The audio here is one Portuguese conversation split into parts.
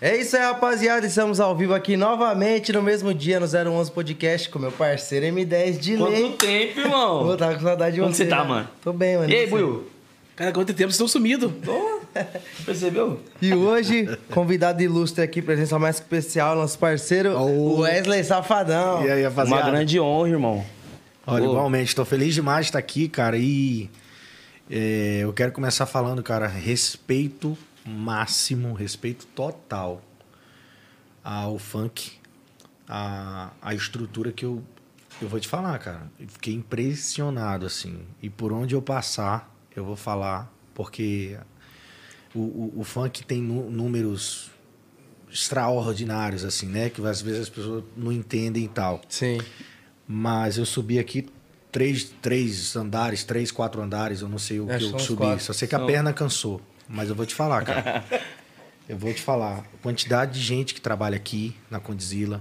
É isso aí, rapaziada. Estamos ao vivo aqui novamente no mesmo dia no 011 Podcast com meu parceiro M10 de lei. Quanto tempo, irmão? Pô, tava com saudade de Como você. você tá, né? mano? Tô bem, mano. E aí? Buiu? Cara, quanto tempo vocês estão sumidos? Percebeu? E hoje, convidado ilustre aqui, presença mais especial, nosso parceiro Oh. Wesley Safadão. E aí, Uma rapaziada? grande honra, irmão. Olha, Pô. igualmente, tô feliz demais de estar aqui, cara. E é, eu quero começar falando, cara, respeito máximo, respeito total ao funk, a, a estrutura que eu, eu vou te falar, cara. Eu fiquei impressionado, assim. E por onde eu passar, eu vou falar, porque o, o, o funk tem números extraordinários, assim, né? Que às vezes as pessoas não entendem e tal. Sim. Mas eu subi aqui três, três andares, três, quatro andares, eu não sei o É, que eu subi. quatro. Só sei que a São- perna cansou. Mas eu vou te falar, cara. eu vou te falar. A quantidade de gente que trabalha aqui na Condzilla.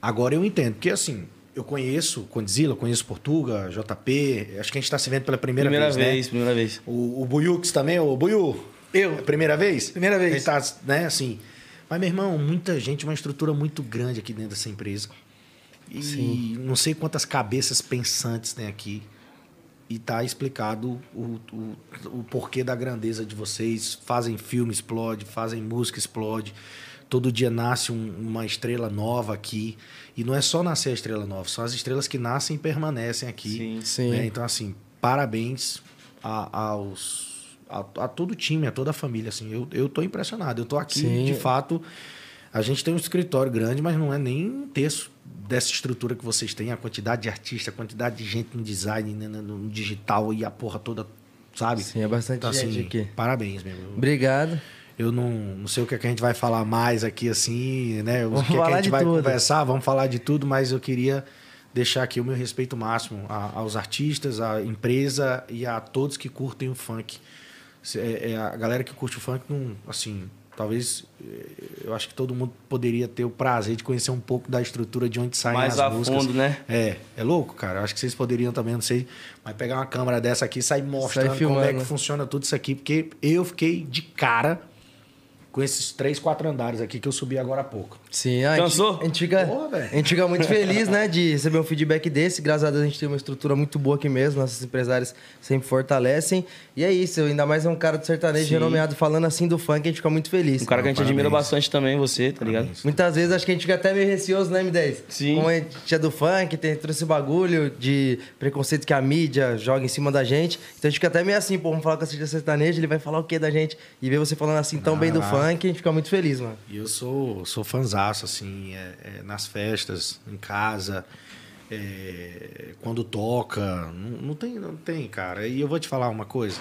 Agora eu entendo, porque assim, eu conheço Condzilla, conheço Portuga, JP. Acho que a gente está se vendo pela primeira, Primeira vez, vez, né? primeira vez. O, o Buyux também, o Buiu. Eu. É primeira vez? Primeira vez. Ele tá, né, assim. Mas, meu irmão, muita gente, uma estrutura muito grande aqui dentro dessa empresa. E não sei quantas cabeças pensantes tem aqui. E tá explicado o, o, o porquê da grandeza de vocês. Fazem filme, explode, fazem música, explode. Todo dia nasce um- uma estrela nova aqui. E não é só nascer a estrela nova, são as estrelas que nascem e permanecem aqui. Sim. Sim. né? Então, assim, parabéns a, aos, a, a todo o time, a toda a família. Assim, eu, eu tô impressionado. Eu tô aqui, Sim. de fato. A gente tem um escritório grande, mas não é nem um terço dessa estrutura que vocês têm. A quantidade de artistas, a quantidade de gente no design, né, no, no digital e a porra toda, sabe? Sim, é bastante Então, gente assim, aqui. parabéns mesmo. Obrigado. Eu não, não sei o que, é que a gente vai falar mais aqui, assim, né? O Vamos que, é que a gente vai tudo. conversar, vamos falar de tudo, mas eu queria deixar aqui o meu respeito máximo a- aos artistas, à empresa e a todos que curtem o funk. É- é a galera que curte o funk, não, assim, talvez eh, eu acho que todo mundo poderia ter o prazer de conhecer um pouco da estrutura de onde saem Mais as a músicas. fundo, né? É, é louco, cara. Eu acho que vocês poderiam também, não sei, mas pegar uma câmera dessa aqui e sair mostrando como é filmando. que funciona tudo isso aqui, porque eu fiquei de cara com esses três, quatro andares aqui que eu subi agora há pouco. Sim, a Cansou? gente, a gente fica, Porra, a gente fica muito feliz, né, de receber um feedback desse. Graças a Deus a gente tem uma estrutura muito boa aqui mesmo, nossos empresários sempre fortalecem. E é isso, ainda mais é um cara do sertanejo Sim. renomeado falando assim do funk, a gente fica muito feliz. Um cara que a gente Parabéns. admira bastante também, você, tá ligado? Parabéns. Muitas vezes acho que a gente fica até meio receoso, né, M10? Sim. Como a gente é do funk, tem todo esse bagulho de preconceito que a mídia joga em cima da gente. Então a gente fica até meio assim, pô, vamos falar com a Cid sertanejo, ele vai falar o quê da gente? E ver você falando assim tão bem do Ah. funk, a gente fica muito feliz, mano. E eu sou, sou fanzaço, assim, é- é nas festas, em casa, é, quando toca. Não, não tem, não tem, cara. E eu vou te falar uma coisa.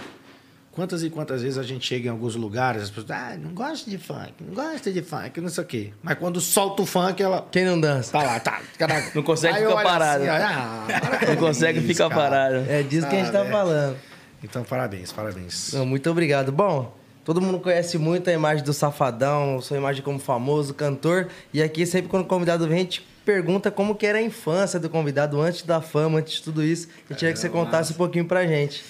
Quantas e quantas vezes a gente chega em alguns lugares, as pessoas, ah, não gosto de funk, não gosta de funk, não sei o quê. Mas quando solta o funk, ela Quem não dança? tá lá, tá. caraca. Não consegue Aí ficar parado. assim, ah, Não consegue isso, ficar cara. parado. É disso que a gente tá Ah, é. falando. Então, parabéns, parabéns. Não, muito obrigado. Bom, todo mundo conhece muito a imagem do Safadão, sua imagem como famoso cantor. E aqui, sempre quando o convidado vem, a gente pergunta como que era a infância do convidado antes da fama, antes de tudo isso. Gente queria que você contasse um pouquinho pra gente.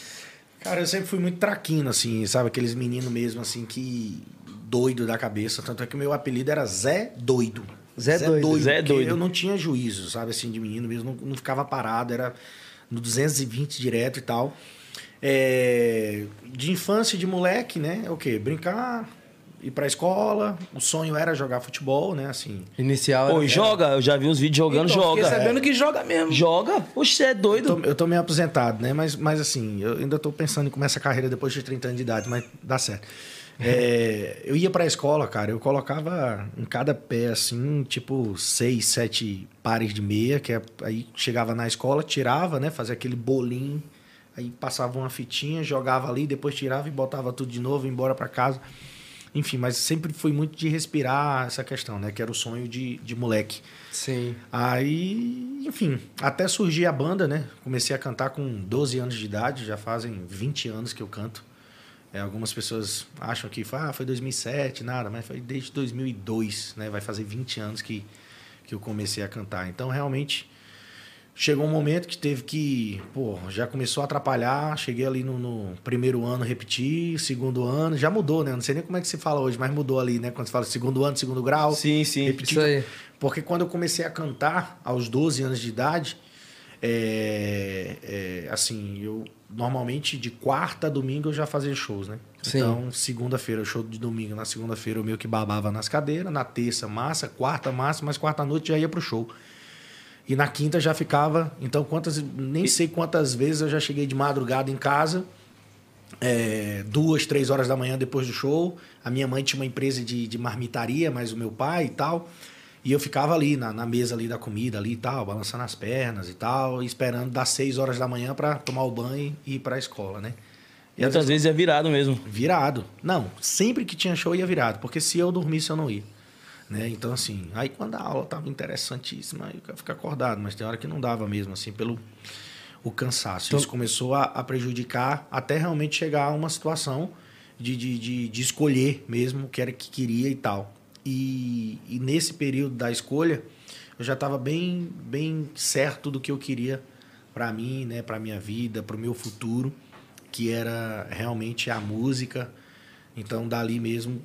Cara, eu sempre fui muito traquino, assim, sabe? Aqueles meninos mesmo, assim, que doido da cabeça. Tanto é que o meu apelido era Zé Doido. Zé Doido. Zé porque Doido. Eu não tinha juízo, sabe, assim, de menino mesmo. Não, não ficava parado, era no 220 direto e tal. É, de infância, de moleque, né? É o quê? Brincar, ir pra escola. O sonho era jogar futebol, né? Assim, Inicial. Pô, era- joga, eu já vi uns vídeos jogando, Então, joga. Fiquei sabendo que joga mesmo. Joga? Oxe, você é Eu doido. tô, eu tô meio aposentado, né? Mas, mas assim, eu ainda tô pensando em começar a carreira depois de 30 anos de idade, mas dá certo. É, eu ia pra escola, cara, eu colocava em cada pé, assim, tipo, seis, sete pares de meia, que é, aí chegava na escola, tirava, né? Fazia aquele bolinho, aí passava uma fitinha, jogava ali, depois tirava e botava tudo de novo, embora pra casa. Enfim, mas sempre fui muito de respirar essa questão, né? Que era o sonho de, de moleque. Sim. Aí, enfim, até surgir a banda, né? Comecei a cantar com 12 anos de idade, já fazem 20 anos que eu canto. É, algumas pessoas acham que ah, foi 2007, nada, mas foi desde 2002, né? Vai fazer 20 anos que, que eu comecei a cantar. Então, realmente, Chegou um momento que teve que, pô, já começou a atrapalhar. Cheguei ali no, no primeiro ano, repeti, segundo ano, já mudou, né? Não sei nem como é que se fala hoje, mas mudou ali, né? Quando se fala segundo ano, segundo grau. Sim, sim. Repeti. Isso aí. Porque quando eu comecei a cantar, aos 12 anos de idade, é, é, assim, eu normalmente de quarta a domingo eu já fazia shows, né? Sim. Então, segunda-feira, show de domingo. Na segunda-feira eu meio que babava nas cadeiras, na terça, massa, quarta, massa, mas quarta-noite já ia pro show. E na quinta já ficava. Então, quantas. Nem sei quantas vezes eu já cheguei de madrugada em casa. é, duas, três horas da manhã depois do show. A minha mãe tinha uma empresa de, de marmitaria, mas o meu pai e tal. E eu ficava ali, na, na mesa ali da comida ali e tal, balançando as pernas e tal, esperando das seis horas da manhã para tomar o banho e ir pra escola, né? E outras vezes é virado mesmo. Virado. Não, sempre que tinha show ia virado, porque se eu dormisse eu não ia. Né? Então, assim, aí quando a aula tava interessantíssima, aí eu ia ficar acordado, mas tem hora que não dava mesmo, assim, pelo o cansaço. Então- Isso começou a, a prejudicar até realmente chegar a uma situação de, de, de, de escolher mesmo o que era que queria e tal. E, e nesse período da escolha, eu já estava bem, bem certo do que eu queria para mim, né, para minha vida, para o meu futuro, que era realmente a música. Então, dali mesmo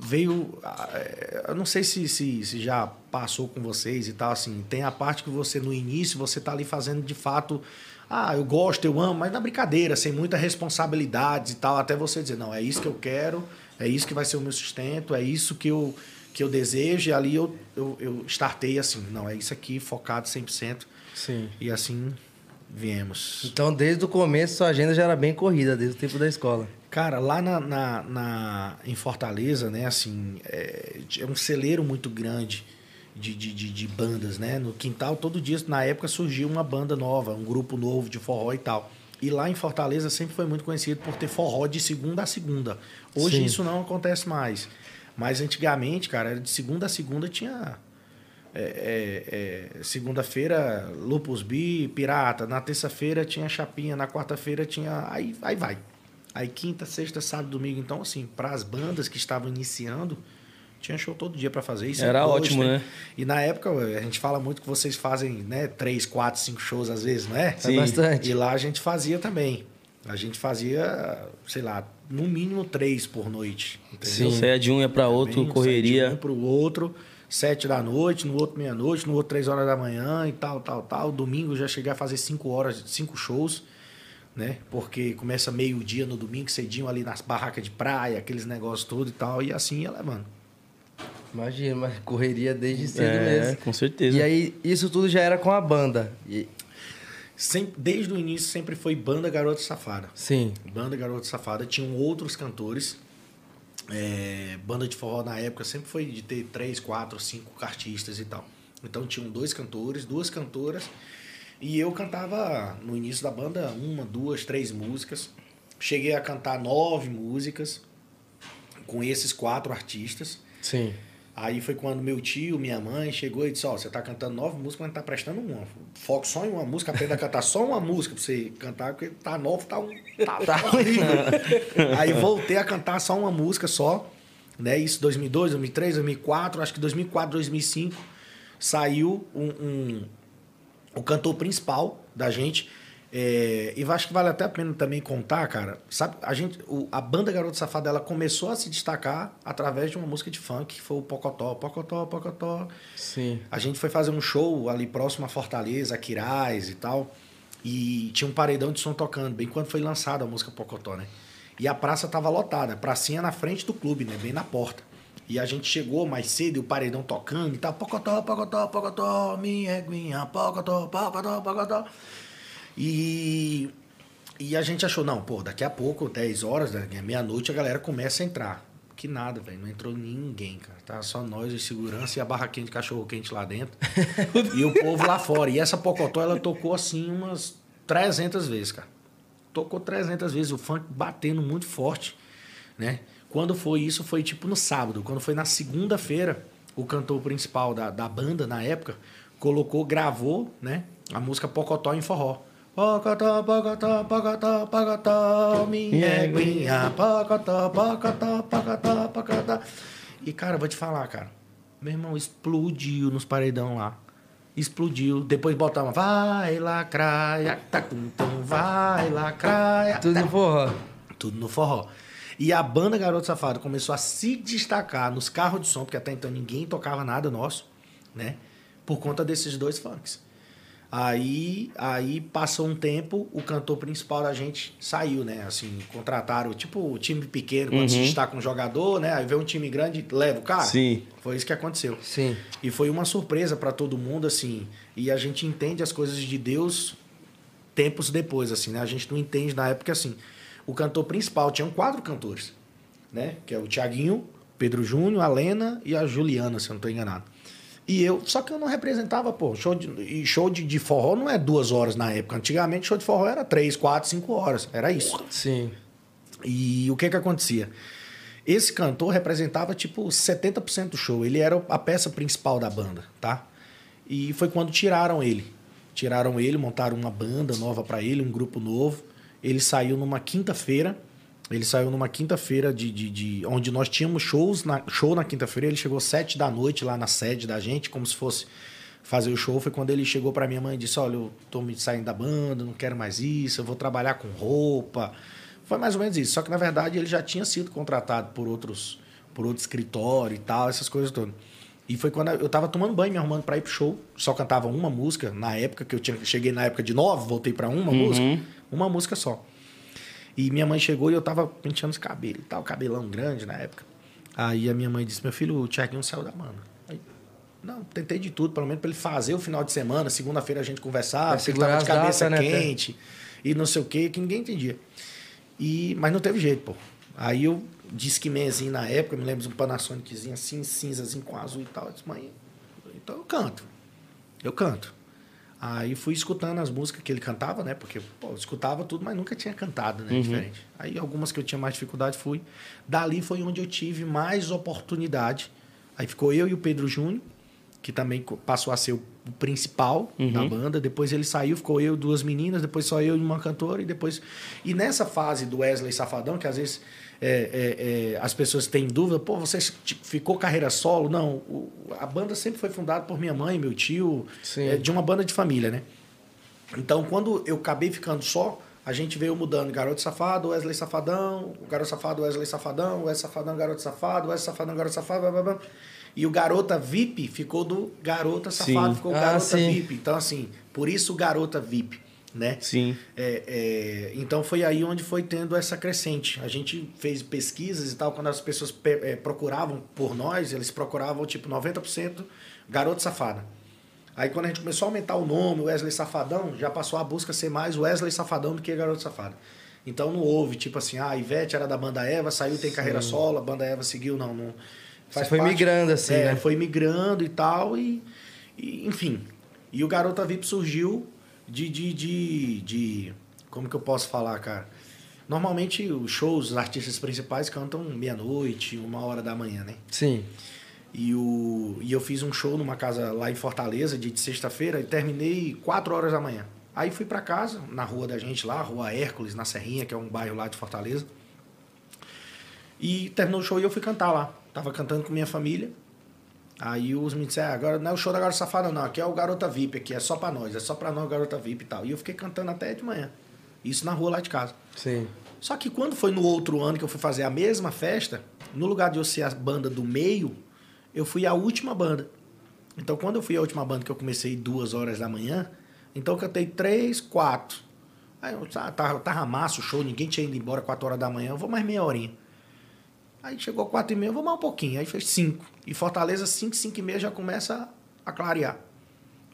veio. ah, eh, Eu não sei se, se, se já passou com vocês e tal, assim. Tem a parte que você, no início, você tá ali fazendo de fato. Ah, eu gosto, eu amo, mas na brincadeira, sem muita responsabilidade e tal, até você dizer, não, é isso que eu quero, é isso que vai ser o meu sustento, é isso que eu, que eu desejo, e ali eu, eu, eu startei assim, não, é isso aqui, focado 100%, Sim. e assim viemos. Então, desde o começo, sua agenda já era bem corrida, desde o tempo da escola. Cara, lá na, na, na- em Fortaleza, né, assim, é, é um celeiro muito grande de, de, de, de bandas, né? No quintal, todo dia, na época, surgia uma banda nova, um grupo novo de forró e tal. E lá em Fortaleza sempre foi muito conhecido por ter forró de segunda a segunda. Hoje Sim. isso não acontece mais. Mas antigamente, cara, era de segunda a segunda tinha. é, é, é, Segunda-feira, Lupus B, Pirata. Na terça-feira tinha Chapinha. Na quarta-feira tinha. Aí, aí vai. Aí quinta, sexta, sábado, domingo. Então, assim, para as bandas que estavam iniciando, tinha show todo dia para fazer isso. Era Hoje ótimo, tem- né? E na época, a gente fala muito que vocês fazem, né, três, quatro, cinco shows às vezes, não é? É bastante. E lá a gente fazia também. A gente fazia, sei lá, no mínimo três por noite. Entendeu? Você é de um ia pra outro, Bem, correria. sete, Um pro outro, sete da noite, no outro meia-noite, no outro três horas da manhã e tal, tal, tal. Domingo já cheguei a fazer cinco horas, cinco shows, né? Porque começa meio-dia no domingo, cedinho ali nas barracas de praia, aqueles negócios tudo e tal. E assim ia levando. Imagina, mas correria desde cedo É, mesmo. com certeza. E aí, isso tudo já era com a banda. E- Sempre, desde o início sempre foi banda Garota Safada. Sim. Banda Garota Safada tinham outros cantores. É, banda de forró na época sempre foi de ter três, quatro, cinco artistas e tal. Então tinham dois cantores, duas cantoras. E eu cantava no início da banda uma, duas, três músicas. Cheguei a cantar nove músicas com esses quatro artistas. Sim. Aí foi quando meu tio, minha mãe chegou e disse: Ó, você tá cantando nove músicas, mas não tá prestando uma. Foco só em uma música, aprenda a cantar só uma música pra você cantar, porque tá novo, tá, um, tá, tá horrível. Aí voltei a cantar só uma música só, né? Isso 2002, 2003, 2004, acho que 2004, 2005 saiu um, um- o cantor principal da gente. É, e acho que vale até a pena também contar, cara. Sabe, a gente, o- a banda Garoto Safado, ela começou a se destacar através de uma música de funk, que foi o Pocotó, Pocotó, Pocotó. Sim. A gente foi fazer um show ali próximo a Fortaleza, Quirais e tal. E tinha um paredão de som tocando, bem quando foi lançada a música Pocotó, né? E a praça tava lotada, a pracinha na frente do clube, né? Bem na porta. E a gente chegou mais cedo e o paredão tocando e tal. Pocotó, Pocotó, Pocotó, minha eguinha, Pocotó, Pocotó, Pocotó. E, e a gente achou, não, pô, daqui a pouco, 10 horas, né, meia-noite, a galera começa a entrar. Que nada, velho, não entrou ninguém, cara. Tá só nós de segurança e a barraquinha de cachorro quente lá dentro. e o povo lá fora. E essa Pocotó, ela tocou assim umas 300 vezes, cara. Tocou 300 vezes, o funk batendo muito forte, né? Quando foi isso, foi tipo no sábado. Quando foi na segunda-feira, o cantor principal da, da banda, na época, colocou, gravou, né? A música Pocotó em forró. Pocotó, pocotó, pocotó, pocotó, minha eguinha, pocotó, pocotó, pocotó, pocotó. E, cara, vou te falar, cara. Meu irmão explodiu nos paredão lá. explodiu. Depois botava vai lacraia, tá com tom, vai lacraia. Tudo tá. no forró. Tudo no forró. E a banda Garoto Safado começou a se destacar nos carros de som, porque até então ninguém tocava nada nosso, né? Por conta desses dois funks. Aí, aí passou um tempo, o cantor principal da gente saiu, né? Assim, contrataram, tipo, o time pequeno, quando se destaca um jogador, né? Aí vem um time grande, leva o cara. Sim. Foi isso que aconteceu. Sim. E foi uma surpresa para todo mundo, assim. E a gente entende as coisas de Deus tempos depois, assim, né? A gente não entende na época, assim. O cantor principal, tinham quatro cantores, né? Que é o Tiaguinho, Pedro Júnior, a Lena e a Juliana, se eu não estou enganado. E eu, só que eu não representava, pô, show de, e show de, de forró não é duas horas na época. Antigamente, show de forró era três, quatro, cinco horas. Era isso. Sim. E o que que acontecia? Esse cantor representava tipo 70% do show. Ele era a peça principal da banda, tá? E foi quando tiraram ele. Tiraram ele, montaram uma banda nova para ele, um grupo novo. Ele saiu numa quinta-feira. Ele saiu numa quinta-feira de, de, de- onde nós tínhamos shows na, show na quinta-feira. Ele chegou sete da noite lá na sede da gente, como se fosse fazer o show. Foi quando ele chegou para minha mãe e disse: Olha, eu tô me saindo da banda, não quero mais isso, eu vou trabalhar com roupa. Foi mais ou menos isso. Só que na verdade ele já tinha sido contratado por outros, por outro escritório e tal, essas coisas todas. E foi quando eu tava tomando banho, me arrumando para ir pro show. Só cantava uma música na época que eu tinha, cheguei na época de nove, voltei para uma música, uma música só. E minha mãe chegou e eu tava penteando os cabelos e tal, cabelão grande na época. Aí a minha mãe disse: Meu filho, o Tiaguinho saiu da banda. Aí, não, tentei de tudo, pelo menos pra ele fazer o final de semana. Segunda-feira a gente conversava, Pra porque ele tava de cabeça datas, né, quente e não sei o que, que ninguém entendia. E, mas não teve jeito, pô. Aí eu disse que menzinho na época, me lembro de um Panasoniczinho assim, cinzazinho com azul e tal. Eu disse, mãe, então eu canto. Eu canto. Aí fui escutando as músicas que ele cantava, né? Porque, pô, eu escutava tudo, mas nunca tinha cantado, né? Diferente. Aí algumas que eu tinha mais dificuldade fui. Dali foi onde eu tive mais oportunidade. Aí ficou eu e o Pedro Júnior, que também passou a ser o principal da banda. Depois ele saiu, ficou eu e duas meninas, depois só eu e uma cantora, e depois. E nessa fase do Wesley Safadão, que às vezes é, é, é, as pessoas têm dúvida, pô, você tipo, ficou carreira solo? Não, o- a banda sempre foi fundada por minha mãe, meu tio, é, de uma banda de família, né? Então, quando eu acabei ficando só, a gente veio mudando Garoto Safado, Wesley Safadão, o Garoto Safado, Wesley Safadão, Wesley Safadão, Garoto Safado, Wesley Safadão, Garoto Safado, blá, blá, blá. E o Garota VIP ficou do Garota Safado, Sim. ficou o Ah, Garota sim. VIP. Então, assim, por isso o Garota VIP, né? Sim. É, é, então foi aí onde foi tendo essa crescente. A gente fez pesquisas e tal, quando as pessoas pe- é, procuravam por nós, eles procuravam tipo 90% garoto safada. Aí quando a gente começou a aumentar o nome, Wesley Safadão, já passou a busca ser mais Wesley Safadão do que garoto safada. Então não houve, tipo assim, ah, a Ivete era da banda Eva, saiu, tem carreira solo, a banda Eva seguiu, não. não Você foi migrando, assim, é, né? Foi migrando e tal, e, e, enfim. E o Garota VIP surgiu de, de, de, de. Como que eu posso falar, cara? Normalmente os shows, os artistas principais cantam meia-noite, uma hora da manhã, né? Sim. E, o, e eu fiz um show numa casa lá em Fortaleza, de, de sexta-feira, e terminei 4 horas da manhã. Aí fui pra casa, na rua da gente lá, Rua Hércules, na Serrinha, que é um bairro lá de Fortaleza. E terminou o show e eu fui cantar lá. Tava cantando com minha família. Aí os me disseram, "Ah, agora não é o show da Garota Safada, não. Aqui é o Garota VIP, aqui é só pra nós, é só pra nós, Garota VIP e tal. E eu fiquei cantando até de manhã. Isso na rua lá de casa. Sim. Só que quando foi no outro ano que eu fui fazer a mesma festa, no lugar de eu ser a banda do meio, eu fui a última banda. Então, quando eu fui a última banda, que eu comecei duas horas da manhã, então eu cantei três, quatro. Aí eu ah, tava, tava massa o show, ninguém tinha ido embora quatro horas da manhã, eu vou mais meia horinha. Aí chegou quatro e meia, vou mais um pouquinho. Aí fez cinco. E Fortaleza, cinco, cinco e meia já começa a clarear.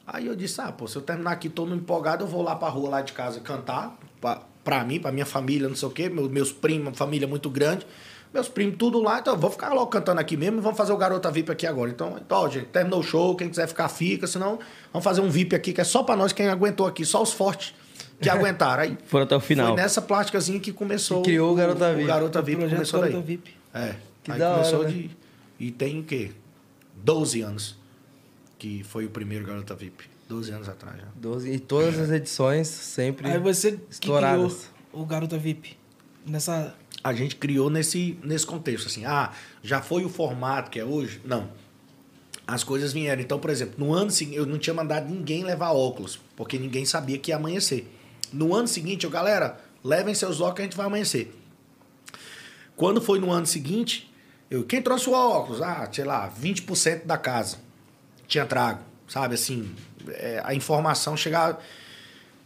Aí eu disse, ah, pô, se eu terminar aqui todo empolgado, eu vou lá pra rua lá de casa cantar, pra, pra mim, pra minha família, não sei o quê, meus, meus primos, família muito grande, meus primos tudo lá, então eu vou ficar logo cantando aqui mesmo e vamos fazer o Garota VIP aqui agora. Então, então ó, gente, terminou o show, quem quiser ficar, fica, senão vamos fazer um VIP aqui, que é só pra nós, quem aguentou aqui, só os fortes que aguentaram. Aí Foram até o final. foi nessa plásticazinha que começou Que criou o Garota VIP. O Garota O VIP projeto começou daí. VIP. É. Que aí da hora, começou né? de. E tem o quê? 12 anos. Que foi o primeiro Garota VIP. 12 anos atrás já. 12, e todas as edições sempre Aí você estouradas. o Garota VIP. Nessa. A gente criou nesse, nesse contexto, assim. Ah, já foi o formato que é hoje? Não. as coisas vieram. Então, por exemplo, no ano seguinte, eu não tinha mandado ninguém levar óculos, porque ninguém sabia que ia amanhecer. No ano seguinte, eu, galera, levem seus óculos que a gente vai amanhecer. Quando foi no ano seguinte, eu, quem trouxe o óculos? Ah, sei lá, 20% da casa tinha trago, sabe? Assim, é, a informação chegava.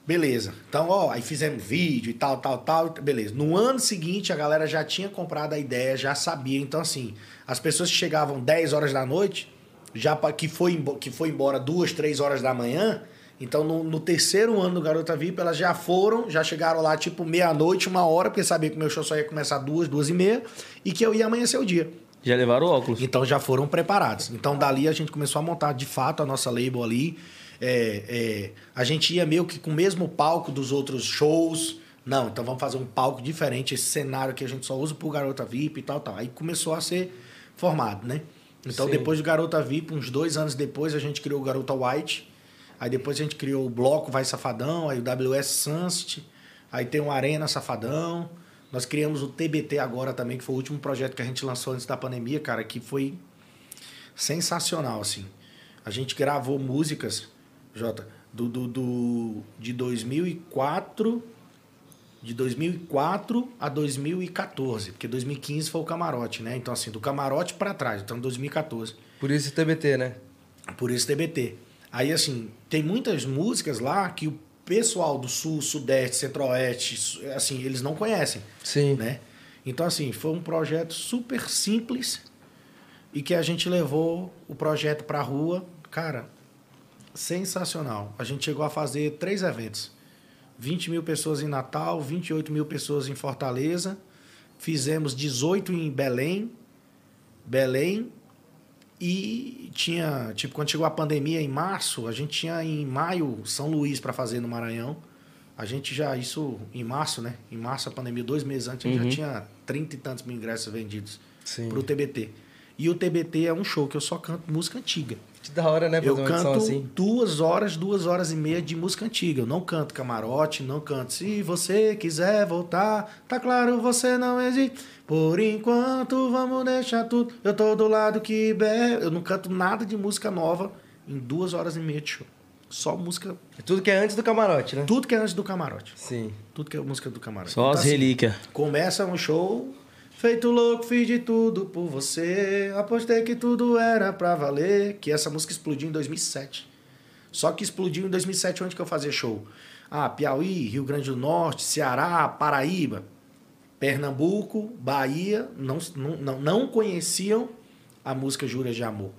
Beleza. Então, ó, aí fizemos vídeo e tal, tal, tal. Beleza. No ano seguinte, a galera já tinha comprado a ideia, já sabia. Então, assim, as pessoas que chegavam 10 horas da noite, já que foi, que foi embora duas, três horas da manhã. Então, no, no terceiro ano do Garota VIP, elas já foram, já chegaram lá tipo meia-noite, uma hora, porque sabia que o meu show só ia começar duas, duas e meia, e que eu ia amanhecer o dia. Já levaram o óculos. Então já foram preparados. Então dali a gente começou a montar de fato a nossa label ali. É, é, a gente ia meio que com o mesmo palco dos outros shows. Não, então vamos fazer um palco diferente, esse cenário que a gente só usa pro Garota VIP e tal, tal. Aí começou a ser formado, né? Então Sim. depois do Garota VIP, uns dois anos depois, a gente criou o Garota White. Aí depois a gente criou o Bloco Vai Safadão, aí o WS Sunset. Aí tem o Arena Safadão. Nós criamos o TBT agora também, que foi o último projeto que a gente lançou antes da pandemia, cara, que foi sensacional, assim. A gente gravou músicas, Jota, do, do, do, de 2004, de 2004 a 2014, porque 2015 foi o Camarote, né? Então, assim, do Camarote pra trás, então 2014. Por isso TBT, né? Por esse TBT. Aí, assim, tem muitas músicas lá que o pessoal do Sul, Sudeste, Centro-Oeste, assim, eles não conhecem, Sim. né? Então, assim, foi um projeto super simples e que a gente levou o projeto pra rua. Cara, sensacional. A gente chegou a fazer três eventos. 20 mil pessoas em Natal, 28 mil pessoas em Fortaleza. Fizemos 18 em Belém. Belém, e tinha, tipo, quando chegou a pandemia em março, a gente tinha em maio São Luís para fazer no Maranhão. A gente já, isso em março, né? Em março a pandemia, dois meses antes, a gente já tinha trinta e tantos mil ingressos vendidos Sim. pro TBT. E o TBT é um show que eu só canto música antiga. Que da hora, né? Fazer Eu canto assim. duas horas, duas horas e meia de música antiga. Eu não canto camarote, não canto. Se você quiser voltar, tá claro, você não existe. Por enquanto, vamos deixar tudo. Eu tô do lado que bebe. Eu não canto nada de música nova em duas horas e meia de show. Só música. Tudo que é antes do camarote, né? Tudo que é antes do camarote. Sim. Tudo que é música do camarote. Só as assim, relíquias. Começa um show, feito louco, fiz de tudo por você. Apostei que tudo era pra valer. Que essa música explodiu em 2007. Só que explodiu em 2007 onde que eu fazia show? Ah, Piauí, Rio Grande do Norte, Ceará, Paraíba, Pernambuco, Bahia, não, não, não, conheciam a música Juras de Amor,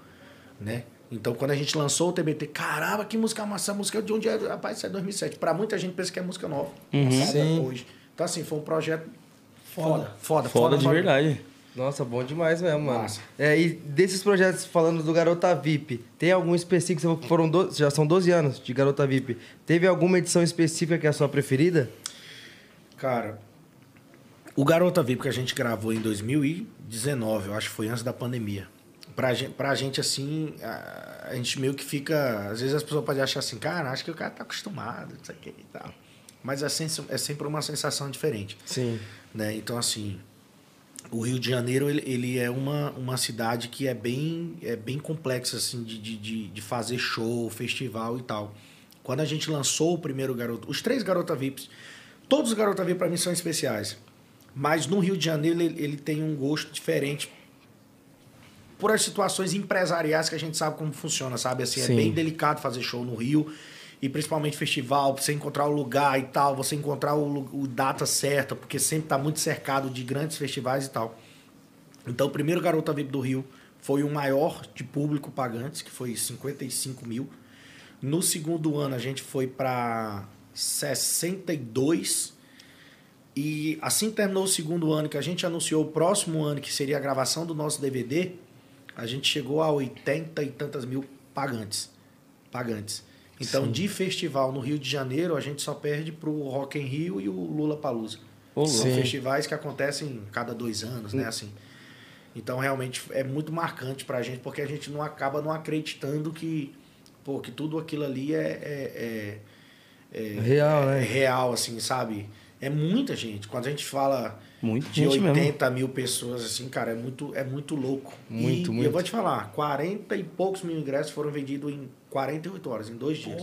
né? Então, quando a gente lançou o TBT, caramba, que música massa, essa música de onde é? Rapaz, isso é 2007. Pra muita gente pensa que é música nova, lançada Sim. hoje. Então, assim, foi um projeto Foda. foda, foda, Foda de verdade. Nossa, bom demais mesmo, mano. Massa. É, e desses projetos, falando do Garota VIP, tem algum específico? Você Foram do- já são 12 anos de Garota VIP. Teve alguma edição específica que é a sua preferida? Cara, o Garota VIP que a gente gravou em 2019, eu acho que foi antes da pandemia. Pra gente, pra gente assim, a, a gente meio que fica. Às vezes as pessoas podem achar assim, cara, acho que o cara tá acostumado, não sei o que e tal. Mas é sempre, é sempre uma sensação diferente. Sim. Né? Então, assim, o Rio de Janeiro, ele, ele é uma, uma cidade que é bem, é bem complexa, assim, de, de, de, fazer show, festival e tal. Quando a gente lançou o primeiro Garoto... Os três Garota VIPs, todos os Garota VIP para mim são especiais. Mas no Rio de Janeiro, ele, ele tem um gosto diferente por as situações empresariais que a gente sabe como funciona, sabe? Assim, Sim. é bem delicado fazer show no Rio. E principalmente festival, pra você encontrar o lugar e tal, você encontrar o, o data certa, porque sempre tá muito cercado de grandes festivais e tal. Então, o primeiro Garota VIP do Rio foi o maior de público pagantes, que foi 55 mil. No segundo ano, a gente foi para 62. E assim terminou o segundo ano, que a gente anunciou o próximo ano, que seria a gravação do nosso DVD, a gente chegou a 80 e tantas mil pagantes. Pagantes. Então, de festival no Rio de Janeiro, a gente só perde pro Rock in Rio e o Lula Palusa. São festivais que acontecem cada dois anos, né? Assim. Então, realmente, é muito marcante pra gente, porque a gente não acaba não acreditando que, pô, que tudo aquilo ali é, é, é- é- Real, né? é real, assim, sabe? É muita gente. Quando a gente fala Muita de gente 80 mil pessoas, assim, cara, é muito, é muito louco. Muito, e, muito. E eu vou te falar, 40 e poucos mil ingressos foram vendidos em 48 horas, em dois dias.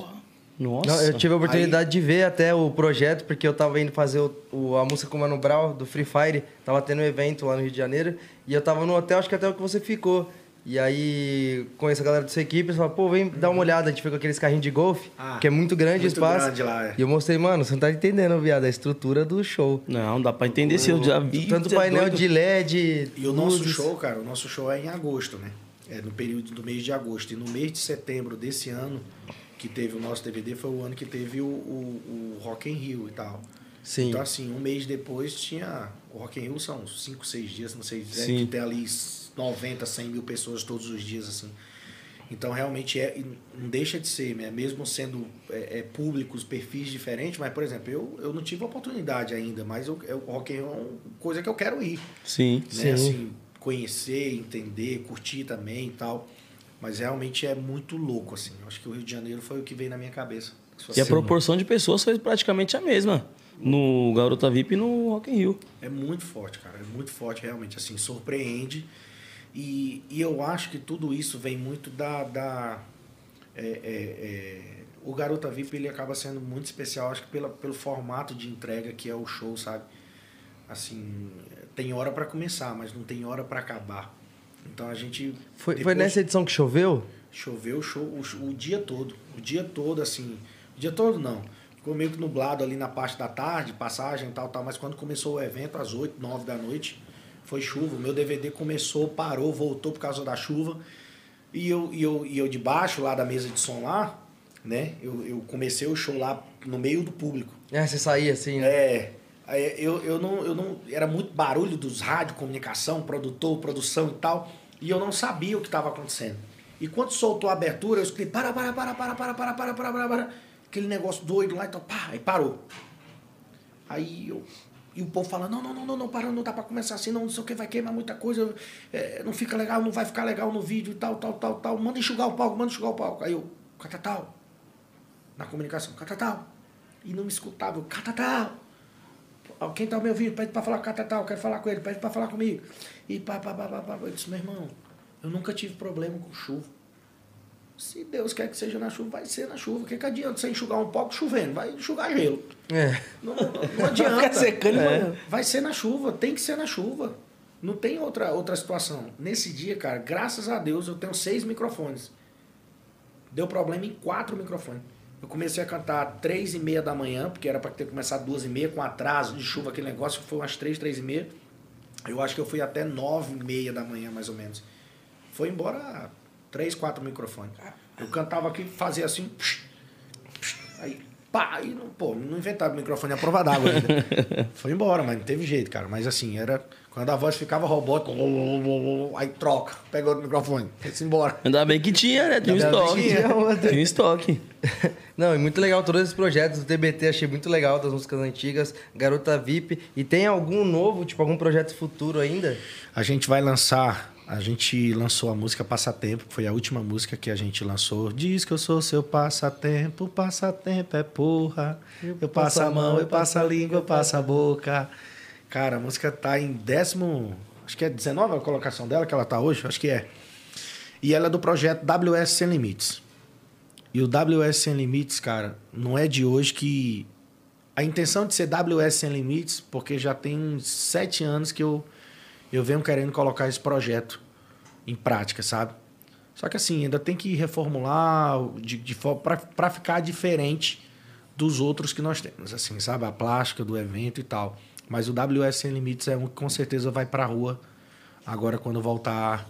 Nossa. Não, eu tive a oportunidade de ver até o projeto, porque eu tava indo fazer o, o- a música com o Mano Brown, do Free Fire. Tava tendo um evento lá no Rio de Janeiro. E eu tava no hotel, acho que até o que você ficou. E aí, conheço a galera da sua equipe, eles falaram, pô, vem dar uma olhada. A gente foi com aqueles carrinhos de golfe, Ah, que é muito grande o espaço. grande lá, é. E eu mostrei, mano, você não tá entendendo, viado, a estrutura do show. Não, dá pra entender se eu já vi. Tanto é painel doido. de LED. E o nosso luzes. show, cara, o nosso show é em agosto, né? É no período do mês de agosto. E no mês de setembro desse ano, que teve o nosso DVD, foi o ano que teve o, o, o Rock in Rio e tal. Sim. Então, assim, um mês depois tinha... O Rock in Rio são 5, 6 dias, não sei dizer, Sim. que tem ali 90, 100 mil pessoas todos os dias, assim. Então, realmente, é, não deixa de ser, né? mesmo sendo é, é, públicos, perfis diferentes, mas, por exemplo, eu, eu não tive a oportunidade ainda, mas eu, eu, o Rock é uma coisa que eu quero ir Sim. Sim. né? Assim, conhecer, entender, curtir também e tal. Mas realmente é muito louco, assim. Eu acho que o Rio de Janeiro foi o que veio na minha cabeça. E a proporção de pessoas foi praticamente a mesma. No Garota VIP e no Rock in Rio. É muito forte, cara. É muito forte, realmente. Assim, surpreende. E, e eu acho que tudo isso vem muito da. da é, é, é, o Garota VIP ele acaba sendo muito especial, acho que pela, pelo formato de entrega que é o show, sabe? Assim, tem hora para começar, mas não tem hora para acabar. Então a gente. Foi, foi depois- nessa edição que choveu? Choveu show, o, o dia todo. O dia todo, assim. O dia todo não. Ficou meio que nublado ali na parte da tarde, passagem e tal, tal. Mas quando começou o evento, às 8, 9 da noite, foi chuva. O meu DVD começou, parou, voltou por causa da chuva. E eu, e eu, e eu debaixo lá da mesa de som lá, né? Eu, eu comecei o show lá no meio do público. É, você saía assim, né? É. Eu, eu, não, eu não. Era muito barulho dos rádio, comunicação, produtor, produção e tal. E eu não sabia o que estava acontecendo. E quando soltou a abertura, eu escutei para, para, para, para, para, para, para, para, para, para. Aquele negócio doido lá, então, pá, aí parou. Aí eu. E o povo fala, não, não, não, não, não, para, não dá pra começar assim, não, não sei o que, vai queimar muita coisa, é, não fica legal, não vai ficar legal no vídeo e tal, tal, tal, tal. Manda enxugar o palco, manda enxugar o palco. Aí eu, catatal. Na comunicação, catatal. E não me escutava, eu, catatal. Quem tá me ouvindo, pede pra falar Catatal, quero falar com ele, pede pra falar comigo. E pá, pá, pá, pá, pá. Eu disse, meu irmão, eu nunca tive problema com chuva. Se Deus quer que seja na chuva, vai ser na chuva. O que, que adianta você enxugar um pouco chovendo? Vai enxugar gelo. É. Não, não, não adianta. Fica secando É. Vai ser na chuva, tem que ser na chuva. Não tem outra, outra situação. Nesse dia, cara, graças a Deus, eu tenho seis microfones. Deu problema em quatro microfones. Eu comecei a cantar três e meia da manhã, porque era para ter começado duas e meia, com atraso de chuva, aquele negócio, foi umas três, três e meia. Eu acho que eu fui até nove e meia da manhã, mais ou menos. Foi embora três, quatro microfones. Eu cantava aqui, fazia assim, aí pá, e não, pô, não inventava microfone à prova d'água ainda. Foi embora, mas não teve jeito, cara. Mas assim, era. Quando a voz ficava robótica, aí troca, pega outro microfone, vai-se embora. Ainda bem que tinha, né? Tinha um estoque. que tinha. Tinha um estoque. Não, e muito legal todos esses projetos do TBT, achei muito legal, das músicas antigas, Garota VIP. E tem algum novo, tipo, algum projeto futuro ainda? A gente vai lançar. A gente lançou a música Passatempo, foi a última música que a gente lançou. Diz que eu sou seu passatempo, passatempo é porra. Eu passo a mão, eu passo a língua, eu passo a boca. Cara, a música tá em décimo. Acho que é 19 a colocação dela que ela tá hoje, acho que é. E ela é do projeto WS Sem Limites. E o WS Sem Limites, cara, não é de hoje que. A intenção de ser WS Sem Limites, porque já tem uns sete anos que eu, eu venho querendo colocar esse projeto em prática, sabe? Só que assim, ainda tem que reformular de, de, para ficar diferente dos outros que nós temos, assim, sabe? A plástica do evento e tal. Mas o WS Sem Limites é um que com certeza vai pra rua agora quando voltar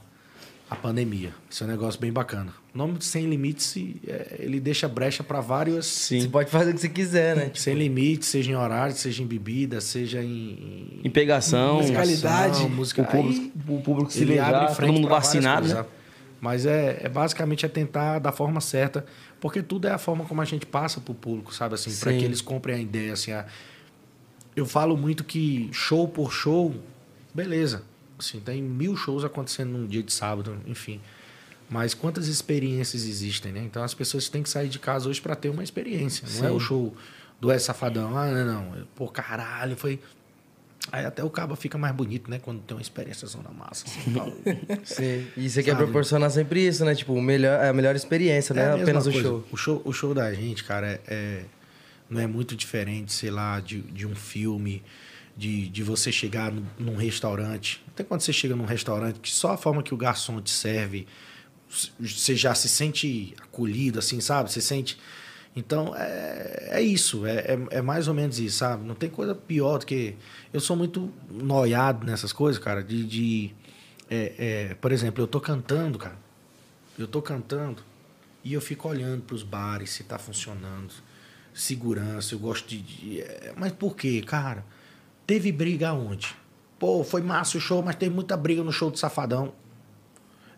a pandemia. Isso é um negócio bem bacana. O nome de Sem Limites, é, ele deixa brecha para vários... Você Sim. pode fazer o que você quiser, né? Sem limites, seja em horário, seja em bebida, seja em... Em pegação. Musicalidade. música, O público, o público se ele abre ligar, frente todo mundo vacinado, né? Mas é, é basicamente é tentar da forma certa, porque tudo é a forma como a gente passa pro público, sabe assim, para que eles comprem a ideia assim. a- Eu falo muito que show por show, beleza, assim, tem mil shows acontecendo num dia de sábado, enfim. Mas quantas experiências existem, né? Então as pessoas têm que sair de casa hoje para ter uma experiência. Não é Sim. o show do É Safadão. Ah, não, não. Pô, caralho, foi. Aí até o cabo fica mais bonito, né? Quando tem uma experiência na massa. Assim. Sim. E você quer proporcionar sempre isso, né? Tipo, o melhor, a melhor experiência, É né? a mesma Apenas o show. O show. O show da gente, cara, é, é- não é muito diferente, sei lá, de, de um filme, de, de você chegar num, restaurante. Até quando você chega num restaurante, que só a forma que o garçom te serve, você já se sente acolhido, assim, sabe? Você sente. Então, é, é isso, é, é, é mais ou menos isso, sabe? Não tem coisa pior do que. Eu sou muito noiado nessas coisas, cara, de. de é, é, por exemplo, eu tô cantando, cara. Eu tô cantando e eu fico olhando para os bares se tá funcionando. Segurança, eu gosto de. de- é, mas por quê, cara? Teve briga aonde? Pô, foi massa o show, mas teve muita briga no show do Safadão.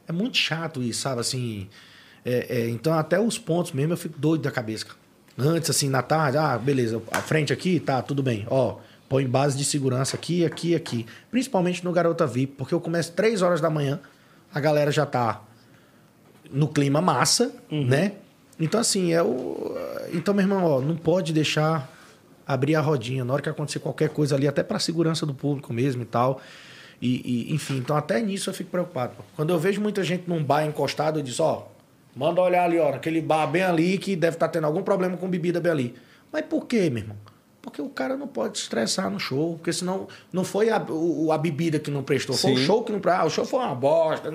É muito chato isso, sabe? Assim. é, é, então, até os pontos mesmo eu fico doido da cabeça. Antes, assim, na tarde, ah, beleza, a frente aqui, tá, tudo bem. Ó, põe base de segurança aqui, aqui, aqui. Principalmente no Garota VIP, porque eu começo três horas da manhã, a galera já tá no clima massa, né? Então, assim, é o. Então, meu irmão, ó, não pode deixar abrir a rodinha. Na hora que acontecer qualquer coisa ali, até para segurança do público mesmo e tal. E, e, enfim, então até nisso eu fico preocupado. Quando eu vejo muita gente num bar encostado, eu digo, ó, manda olhar ali, ó, naquele bar bem ali que deve estar tendo algum problema com bebida bem ali. Mas por quê, meu irmão? Porque o cara não pode se estressar no show, porque senão não foi a, o- a bebida que não prestou, foi o Sim. show que não prestou. Ah, o show foi uma bosta.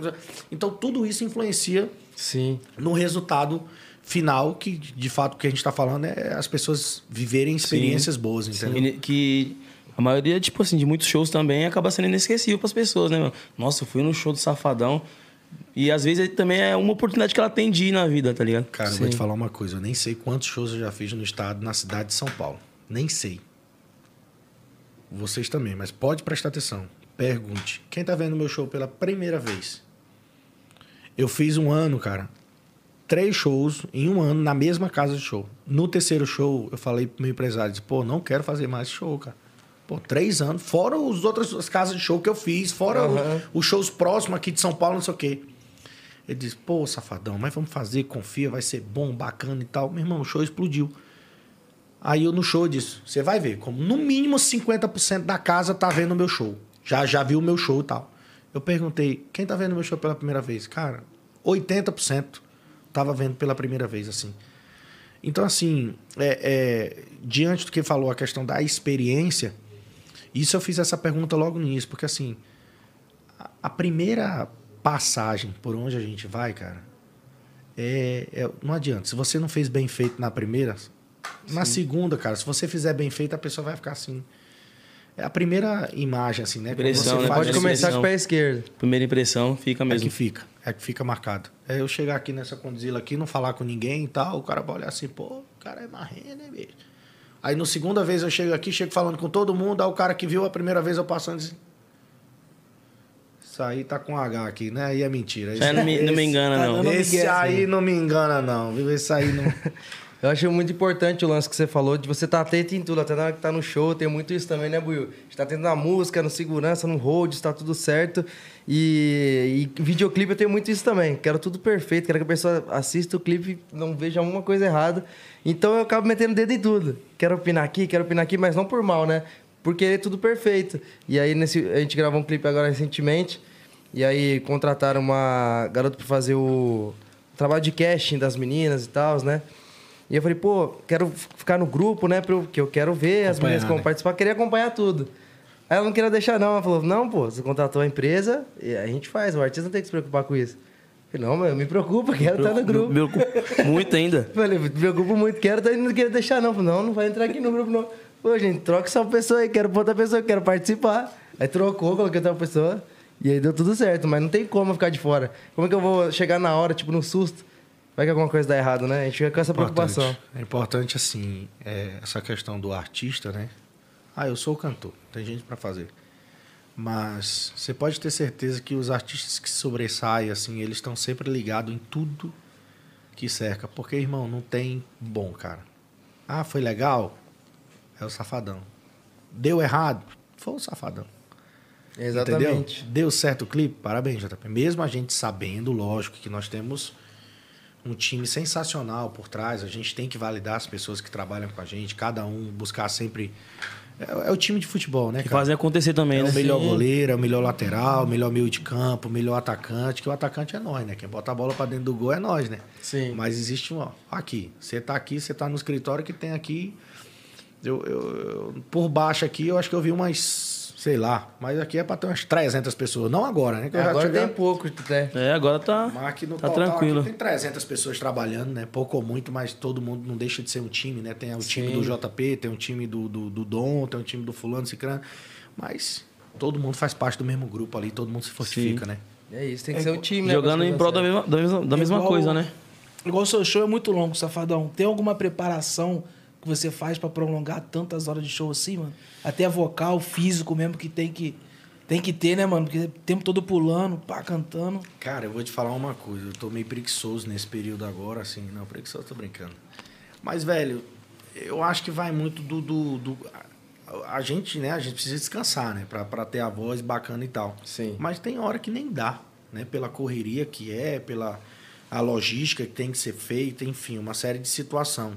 Então tudo isso influencia Sim. no resultado final, que de fato o que a gente está falando é as pessoas viverem experiências boas, entendeu? E Que a maioria, tipo assim, de muitos shows também acaba sendo inesquecível para as pessoas, né, mano? Nossa, eu fui no show do Safadão. E às vezes também é uma oportunidade que ela tem de ir na vida, tá ligado? Cara, eu vou te falar uma coisa. Eu nem sei quantos shows eu já fiz no estado, na cidade de São Paulo. Nem sei. Vocês também, mas pode prestar atenção. Pergunte. Quem tá vendo meu show pela primeira vez? Eu fiz um ano, cara. Três shows em um ano na mesma casa de show. No terceiro show, eu falei pro meu empresário, disse, pô, não quero fazer mais show, cara. Pô, três anos, fora os outras as casas de show que eu fiz, fora os- Aham. os shows próximos aqui de São Paulo, não sei o quê. Ele disse, pô, safadão, mas vamos fazer, confia, vai ser bom, bacana e tal. Meu irmão, o show explodiu. Aí eu no show disse, você vai ver, como no mínimo 50% da casa tá vendo o meu show. Já, já viu o meu show e tal. Eu perguntei, quem tá vendo o meu show pela primeira vez? Cara, 80% tava vendo pela primeira vez, assim. Então, assim, é, é, diante do que falou a questão da experiência, isso eu fiz essa pergunta logo no início, porque assim, a, a primeira passagem por onde a gente vai, cara, é, é- não adianta. Se você não fez bem feito na primeira, na segunda, cara, se você fizer bem feito, a pessoa vai ficar assim. É a primeira imagem, assim, né? Impressão, né? Pode começar com o pé esquerdo. Primeira impressão fica É mesmo. que fica, é que fica marcado. É eu chegar aqui nessa conduzila aqui, não falar com ninguém e tal, o cara vai olhar assim, pô, o cara é marrento, né, bicho? Aí no segunda vez eu chego aqui, chego falando com todo mundo, aí o cara que viu a primeira vez eu passando diz. Isso aí tá com H aqui, né? Aí é mentira. Isso aí não me- não me engana, tá não. Esse aí assim. não me engana, não, viu? Esse aí não. Eu acho muito importante o lance que você falou de você estar tá atento em tudo, até na hora que tá no show, tem muito isso também, né, Buiu? Está atento na música, no segurança, no hold, está tudo certo. E, e videoclipe eu tenho muito isso também. Quero tudo perfeito, quero que a pessoa assista o clipe e não veja alguma coisa errada. Então eu acabo metendo dedo em tudo. Quero opinar aqui, quero opinar aqui, mas não por mal, né? Por querer tudo perfeito. E aí nesse, a gente gravou um clipe agora recentemente. E aí contrataram uma garota para fazer o trabalho de casting das meninas e tal, né? E eu falei, pô, quero ficar no grupo, né? Porque eu quero ver as meninas que vão né? participar, queria acompanhar tudo. Aí ela não queria deixar, não. Ela falou, não, pô, você contratou a empresa, e a gente faz, o artista não tem que se preocupar com isso. Eu falei, não, mas eu me preocupo, quero estar no grupo. Me preocupo muito ainda. Falei, me preocupo muito, quero estar não queria deixar, não. Falei, não, não vai entrar aqui no grupo, não. Pô, gente, troca essa pessoa aí, quero pra outra pessoa, quero participar. Aí trocou, coloquei outra pessoa. E aí deu tudo certo, mas não tem como eu ficar de fora. Como é que eu vou chegar na hora, tipo, no susto? Vai que alguma coisa dá errado, né? A gente fica com essa preocupação. Importante. É importante, assim, é, essa questão do artista, né? Ah, eu sou cantor, tem gente para fazer. Mas você pode ter certeza que os artistas que sobressaem, assim, eles estão sempre ligados em tudo que cerca. Porque, irmão, não tem bom, cara. Ah, foi legal? É o safadão. Deu errado? Foi o safadão. Exatamente. Entendeu? Deu certo o clipe? Parabéns, JP. Mesmo a gente sabendo, lógico, que nós temos um time sensacional por trás. A gente tem que validar as pessoas que trabalham com a gente, cada um buscar sempre. É, é o time de futebol, né, Que cara? fazem acontecer também, É né? o melhor goleiro, é o melhor lateral, o melhor meio de campo, o melhor atacante, que o atacante é nós, né? Quem bota a bola pra dentro do gol é nós, né? Sim. Mas existe um, ó, aqui. Você tá aqui, você tá no escritório que tem aqui. Eu, eu- eu- por baixo aqui, eu acho que eu vi umas, sei lá, mas aqui é pra ter umas 300 pessoas. Não agora, né? Agora tem pouco, né? É, agora tá, mas aqui no tá total, tranquilo. aqui tem 300 pessoas trabalhando, né? Pouco ou muito, mas todo mundo não deixa de ser um time, né? Tem o time Sim. do JP, tem o time do, do, do Dom, tem o time do fulano, ciclano. Mas todo mundo faz parte do mesmo grupo ali, todo mundo se fortifica, né? É isso, tem que ser um time, né? Jogando em prol da mesma, da mesma, da mesma Igual- coisa, né? Igual o seu show é muito longo, Safadão. Tem alguma preparação que você faz pra prolongar tantas horas de show assim, mano? Até vocal, físico mesmo, que tem que, tem que ter, né, mano? Porque o tempo todo pulando, pá, cantando. Cara, eu vou te falar uma coisa. Eu tô meio preguiçoso nesse período agora, assim. Não, preguiçoso, tô brincando. Mas, velho, eu acho que vai muito do. do, do- a, a gente, né? A gente precisa descansar, né? Pra, pra ter a voz bacana e tal. Sim. Mas tem hora que nem dá, né? Pela correria que é, pela a logística que tem que ser feita, enfim, uma série de situação.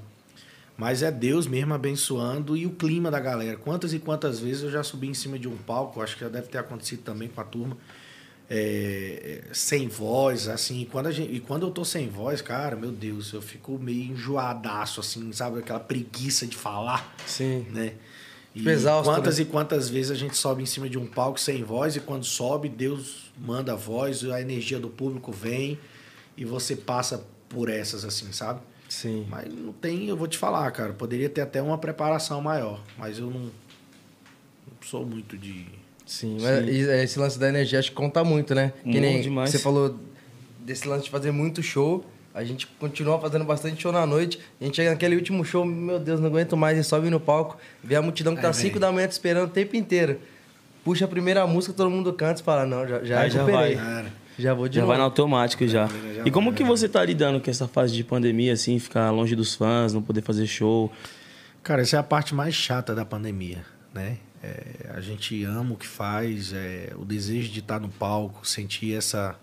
Mas é Deus mesmo abençoando e o clima da galera. Quantas e quantas vezes eu já subi em cima de um palco, acho que já deve ter acontecido também com a turma, é, sem voz, assim. E quando, gente, e quando eu tô sem voz, cara, meu Deus, eu fico meio enjoadaço, assim, sabe? Aquela preguiça de falar, Sim. né? E exausto, quantas né? e quantas vezes a gente sobe em cima de um palco sem voz e quando sobe, Deus manda a voz, a energia do público vem e você passa por essas, assim, sabe? Sim. Mas não tem, eu vou te falar, cara. Poderia ter até uma preparação maior, mas eu não, não sou muito de. Sim, mas e- esse lance da energia acho que conta muito, né? Que Muito nem demais. você falou desse lance de fazer muito show. A gente continua fazendo bastante show na noite. A gente chega naquele último show, meu Deus, não aguento mais. E sobe no palco, vê a multidão que tá Aí 5 vem. da manhã te esperando o tempo inteiro. Puxa a primeira música, todo mundo canta e fala, não, já, já Aí já vai. Cara, Já vou de Já novo. vai no automático já. já E como que você tá lidando com essa fase de pandemia, assim, ficar longe dos fãs, não poder fazer show? Cara, essa é a parte mais chata da pandemia, né? É, a gente ama o que faz, é, o desejo de estar no palco, sentir essa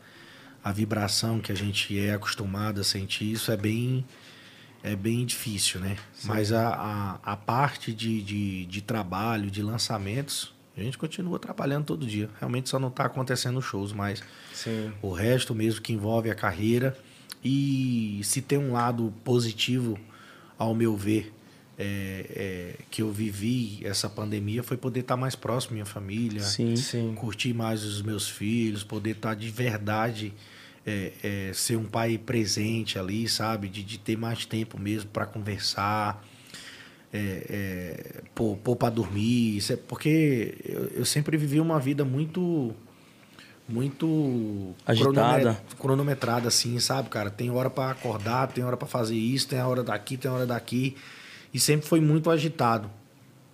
a vibração que a gente é acostumado a sentir, isso é bem é bem difícil, né? Mas a, a, a parte de, de, de trabalho, de lançamentos, a gente continua trabalhando todo dia. Realmente só não está acontecendo shows, mas Sim. o resto mesmo que envolve a carreira. E se tem um lado positivo, ao meu ver, é, é, que eu vivi essa pandemia, foi poder estar mais próximo da minha família, Sim. Sim. curtir mais os meus filhos, poder estar de verdade, é, é, ser um pai presente ali, sabe? De, de ter mais tempo mesmo para conversar, é, é, pôr, pôr para dormir. Isso é porque eu, eu sempre vivi uma vida muito. Muito Agitada. cronomet- cronometrada, assim, sabe, cara? Tem hora para acordar, tem hora para fazer isso, tem a hora daqui, tem a hora daqui. E sempre foi muito agitado.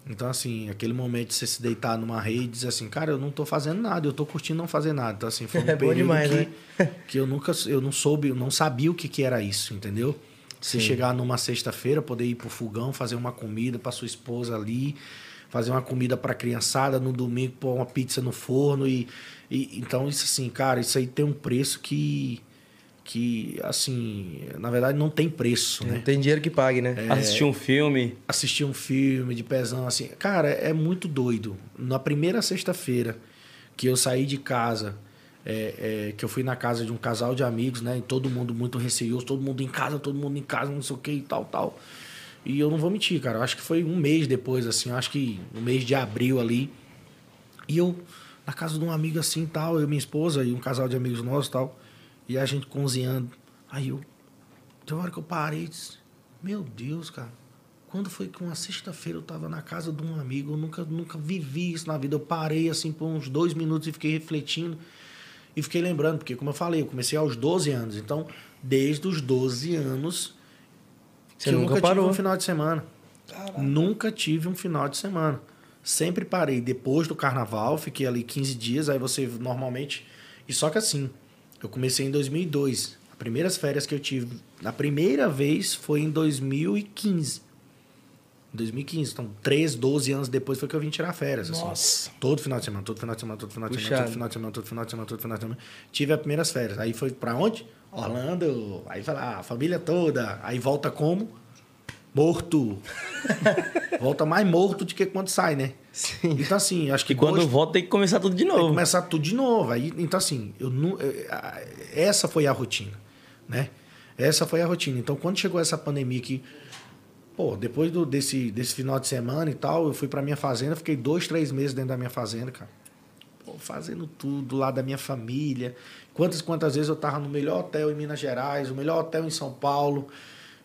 Então, assim, aquele momento de você se deitar numa rede e dizer assim, cara, eu não tô fazendo nada, eu tô curtindo não fazer nada. Então, assim, foi um É período demais, que, né? que eu nunca, eu não soube, eu não sabia o que, que era isso, entendeu? Você Sim. chegar numa sexta-feira, poder ir pro fogão, fazer uma comida para sua esposa ali, fazer uma comida pra criançada, no domingo pôr uma pizza no forno e, e então isso assim, cara, isso aí tem um preço que que assim, na verdade não tem preço, né? Não tem dinheiro que pague, né? Assistir um filme. assistir um filme de pezão assim. Cara, é muito doido. Na primeira sexta-feira que eu saí de casa, é, é, que eu fui na casa de um casal de amigos, né? E todo mundo muito receioso, todo mundo em casa, todo mundo em casa, não sei o que e tal, tal. E eu não vou mentir, cara. Eu acho que foi um mês depois, assim, eu acho que no mês de abril ali. E eu, na casa de um amigo assim tal, eu, minha esposa e um casal de amigos nossos tal. E a gente cozinhando. Aí eu, tem uma hora que eu parei e disse, meu Deus, cara. Quando foi que uma sexta-feira eu tava na casa de um amigo, eu nunca, nunca vivi isso na vida. Eu parei assim por uns dois minutos e fiquei refletindo. E fiquei lembrando, porque como eu falei, eu comecei aos 12 anos. Então, desde os 12 anos, Você que eu nunca nunca parou. tive um final de semana. Caraca. Nunca tive um final de semana. Sempre parei depois do carnaval, fiquei ali 15 dias, aí você normalmente. E só que assim, eu comecei em 2002. As primeiras férias que eu tive, na primeira vez, foi em 2015. Em 2015. Então, 13, 12 anos depois foi que eu vim tirar férias. assim. Nossa. Todo final de semana, todo final de semana, todo final de semana, todo final de semana, todo final de semana, todo final de semana. Tive as primeiras férias. Aí foi pra onde? Orlando. Aí foi lá, a família toda. Aí volta como? Morto. volta mais morto do que quando sai, né? Sim. Então, assim, acho que E quando hoje- volta tem que começar tudo de tem que novo. começar tudo de novo. Aí, então, assim, eu não, eu- a- essa foi a rotina, né? Essa foi a rotina. Então, quando chegou essa pandemia que, pô, depois do, desse, desse final de semana e tal, eu fui pra minha fazenda, fiquei dois, três meses dentro da minha fazenda, cara. Pô, fazendo tudo lá da minha família. Quantas, quantas vezes eu tava no melhor hotel em Minas Gerais, o melhor hotel em São Paulo.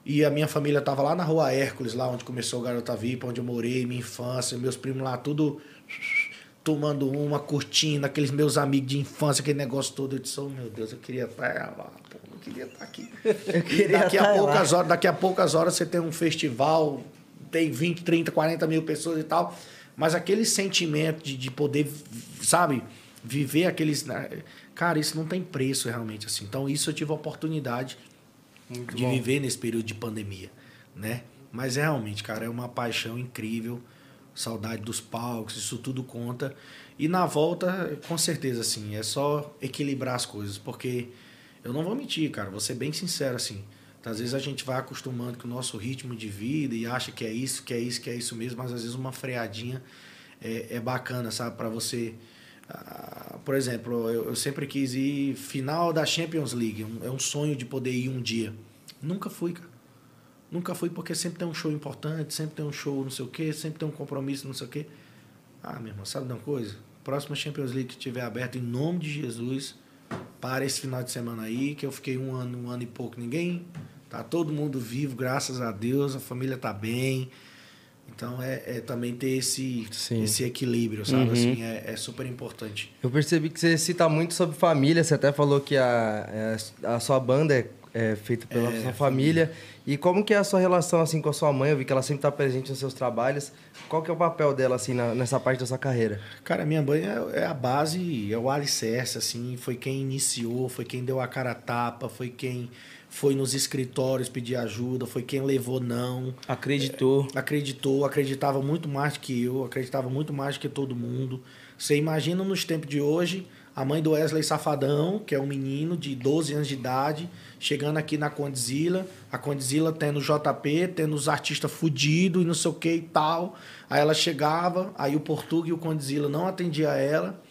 E a minha família tava lá na rua Hércules, lá onde começou o Garota Vipa, onde eu morei, minha infância, meus primos lá, tudo tomando uma, curtindo, aqueles meus amigos de infância, aquele negócio todo. Eu disse, oh meu Deus, eu queria estar lá, pô, não queria estar aqui. Eu queria daqui, a tá poucas lá. horas, daqui a poucas horas você tem um festival, tem 20, 30, 40 mil pessoas e tal. Mas aquele sentimento de, de poder, sabe, viver aqueles. né, Cara, isso não tem preço realmente assim. Então, isso eu tive a oportunidade Muito de bom. viver nesse período de pandemia, né? Mas realmente, cara, é uma paixão incrível, saudade dos palcos, isso tudo conta. E na volta, com certeza, assim, é só equilibrar as coisas, porque eu não vou mentir, cara, vou ser bem sincero, assim. Às vezes a gente vai acostumando com o nosso ritmo de vida e acha que é isso, que é isso, que é isso mesmo, mas às vezes uma freadinha é, é bacana, sabe? Para você. ah, por exemplo, eu, eu sempre quis ir final da Champions League. um- É um sonho de poder ir um dia. Nunca fui, cara. Nunca fui porque sempre tem um show importante, sempre tem um show não sei o quê, sempre tem um compromisso não sei o quê. Ah, meu irmão, sabe de uma coisa? Próxima Champions League que estiver aberta, em nome de Jesus, para esse final de semana aí, que eu fiquei um ano, um ano e pouco, ninguém. Tá todo mundo vivo, graças a Deus, a família tá bem. Então é, é também ter esse, Sim. esse equilíbrio, sabe? Uhum. Assim, é, é super importante. Eu percebi que você cita muito sobre família. Você até falou que a, a sua banda é, é feita pela É, sua família. E como que é a sua relação assim com a sua mãe? Eu vi que ela sempre está presente nos seus trabalhos. Qual que é o papel dela assim na- nessa parte da sua carreira? Cara, minha mãe é, é a base, é o alicerce, assim, foi quem iniciou, foi quem deu a cara a tapa, foi quem foi nos escritórios pedir ajuda, foi quem levou não, Acreditou. acreditou, acreditava muito mais que eu, acreditava muito mais que todo mundo. Você imagina nos tempos de hoje, a mãe do Wesley Safadão, que é um menino de 12 anos de idade, chegando aqui na Condzilla, a Condzilla tendo JP, tendo os artistas fudidos e não sei o que e tal. Aí ela chegava, aí o Portuga e o Condzilla não atendia ela.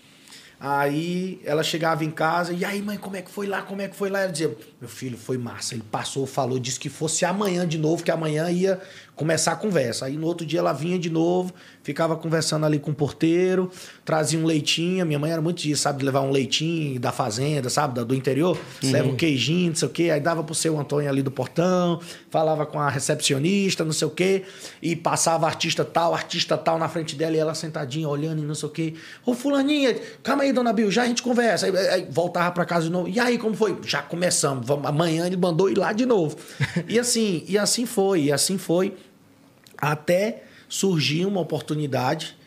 Aí ela chegava em casa, e aí, mãe, como é que foi lá? Como é que foi lá? Ela dizia, meu filho, foi massa. Ele passou, falou, disse que fosse amanhã de novo, que amanhã ia começar a conversa. Aí no outro dia ela vinha de novo, ficava conversando ali com o porteiro, trazia um leitinho. Minha mãe era muito disso, sabe? De levar um leitinho da fazenda, sabe? Do interior. Leva um queijinho, não sei o quê. Aí dava pro seu Antônio ali do portão, falava com a recepcionista, não sei o quê. E passava artista tal, artista tal na frente dela e ela sentadinha olhando e não sei o quê. Ô, Fulaninha, calma aí, dona Bill, já a gente conversa. Aí, aí voltava pra casa de novo. E aí, como foi? Já começamos. Vamos, amanhã ele mandou ir lá de novo. e assim, e assim foi, e assim foi. Até surgir uma oportunidade,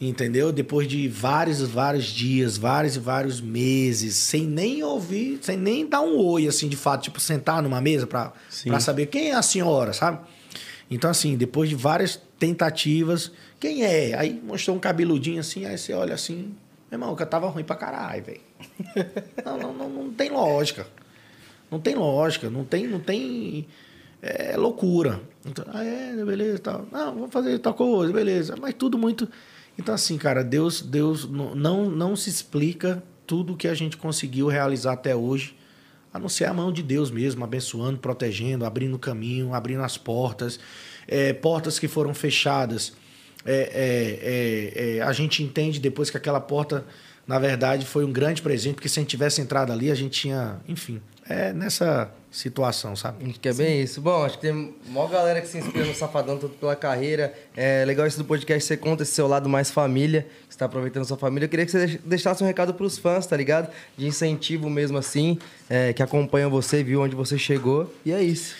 entendeu? Depois de vários, vários dias, vários e vários meses, sem nem ouvir, sem nem dar um oi, assim, de fato, tipo, sentar numa mesa pra, Sim. pra saber quem é a senhora, sabe? Então, assim, depois de várias tentativas, quem é? Aí mostrou um cabeludinho assim, aí você olha assim, meu irmão, que tava ruim pra caralho, velho. Não, não, não, não tem lógica. Não tem lógica, não tem, não tem é loucura. Então, ah, é, beleza, tal. Não, vamos fazer tal coisa, beleza. Mas tudo muito. Então, assim, cara, Deus, Deus não, não, não se explica tudo que a gente conseguiu realizar até hoje, a não ser a mão de Deus mesmo, abençoando, protegendo, abrindo caminho, abrindo as portas, é, portas que foram fechadas. É, é, é, é, a gente entende depois que aquela porta, na verdade, foi um grande presente, porque se a gente tivesse entrado ali, a gente tinha, enfim, é nessa situação, sabe? Acho que é bem isso. Bom, acho que tem maior galera que se inspira no Safadão, tanto pela carreira. É legal isso do podcast, você conta esse seu lado mais família, você tá aproveitando sua família. Eu queria que você deix- deixasse um recado pros fãs, tá ligado? De incentivo mesmo assim, é, que acompanham você, viu onde você chegou. E é isso.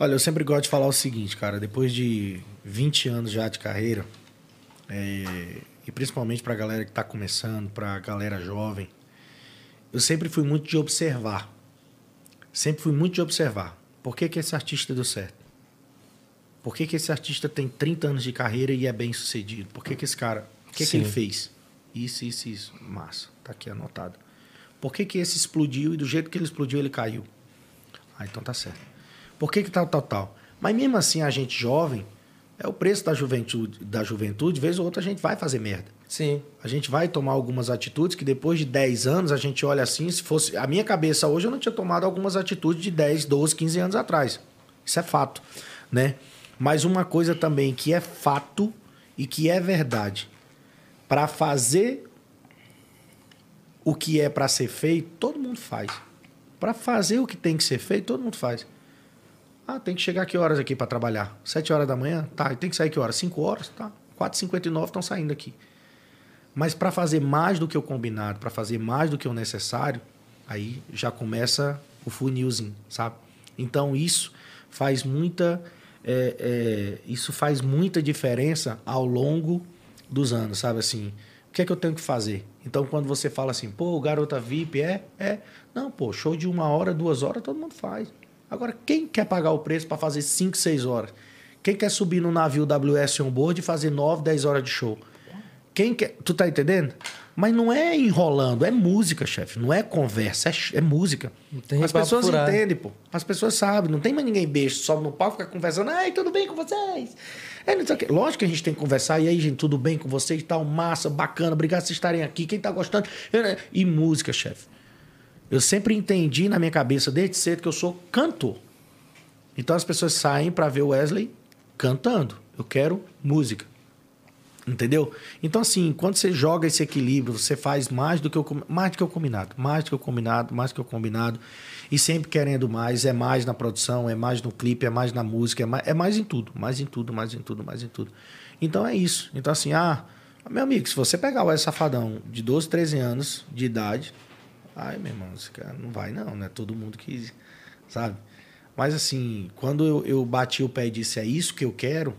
Olha, eu sempre gosto de falar o seguinte, cara, depois de 20 anos já de carreira, é, e principalmente pra galera que tá começando, pra galera jovem, eu sempre fui muito de observar. Sempre fui muito de observar. Por que, que esse artista deu certo? Por que, que esse artista tem 30 anos de carreira e é bem sucedido? Por que, que esse cara. O que, que ele fez? Isso, isso, isso. Massa. Tá aqui anotado. Por que, que esse explodiu e do jeito que ele explodiu ele caiu? Ah, então tá certo. Por que, que tal, tal, tal? Mas mesmo assim, a gente jovem, é o preço da juventude, da juventude, de vez ou outra a gente vai fazer merda. Sim. A gente vai tomar algumas atitudes que depois de 10 anos a gente olha assim, se fosse a minha cabeça hoje eu não tinha tomado algumas atitudes de 10, 12, 15 anos atrás. Isso é fato, né? Mas uma coisa também que é fato e que é verdade. Para fazer o que é para ser feito, todo mundo faz. Para fazer o que tem que ser feito, todo mundo faz. Ah, tem que chegar que horas aqui para trabalhar? 7 horas da manhã? Tá, e tem que sair que horas? 5 horas? Tá. 4h59 estão saindo aqui. Mas para fazer mais do que o combinado, para fazer mais do que o necessário, aí já começa o funilzinho, sabe? Então isso faz muita, é, é, isso faz muita diferença ao longo dos anos, sabe assim? O que é que eu tenho que fazer? Então quando você fala assim, pô, garota VIP é, é, não, pô, show de uma hora, duas horas, todo mundo faz. Agora quem quer pagar o preço para fazer cinco, seis horas? Quem quer subir no navio WS onboard e fazer nove, dez horas de show? Quem quer. Tu tá entendendo? Mas não é enrolando, é música, chefe. Não é conversa, é, é música. As pessoas furado. entendem, pô. As pessoas sabem. Não tem mais ninguém beijo, sobe no palco, fica conversando. Ai, tudo bem com vocês? É, não sei o quê. Lógico que a gente tem que conversar. E aí, gente, tudo bem com vocês? Tal, massa, bacana. Obrigado por vocês estarem aqui. Quem tá gostando? E música, chefe. Eu sempre entendi na minha cabeça, desde cedo, que eu sou cantor. Então as pessoas saem para ver o Wesley cantando. Eu quero música. Entendeu? Então, assim, quando você joga esse equilíbrio, você faz mais do que o, mais do que o combinado, mais do que o combinado, mais do que o combinado, e sempre querendo mais, é mais na produção, é mais no clipe, é mais na música, é mais, é mais em tudo, mais em tudo, mais em tudo, mais em tudo. Então é isso. Então, assim, ah, meu amigo, se você pegar o Safadão de 12, 13 anos de idade, ai, meu irmão, esse cara não vai, não, né? Todo mundo que. Sabe? Mas assim, quando eu, eu bati o pé e disse, é isso que eu quero,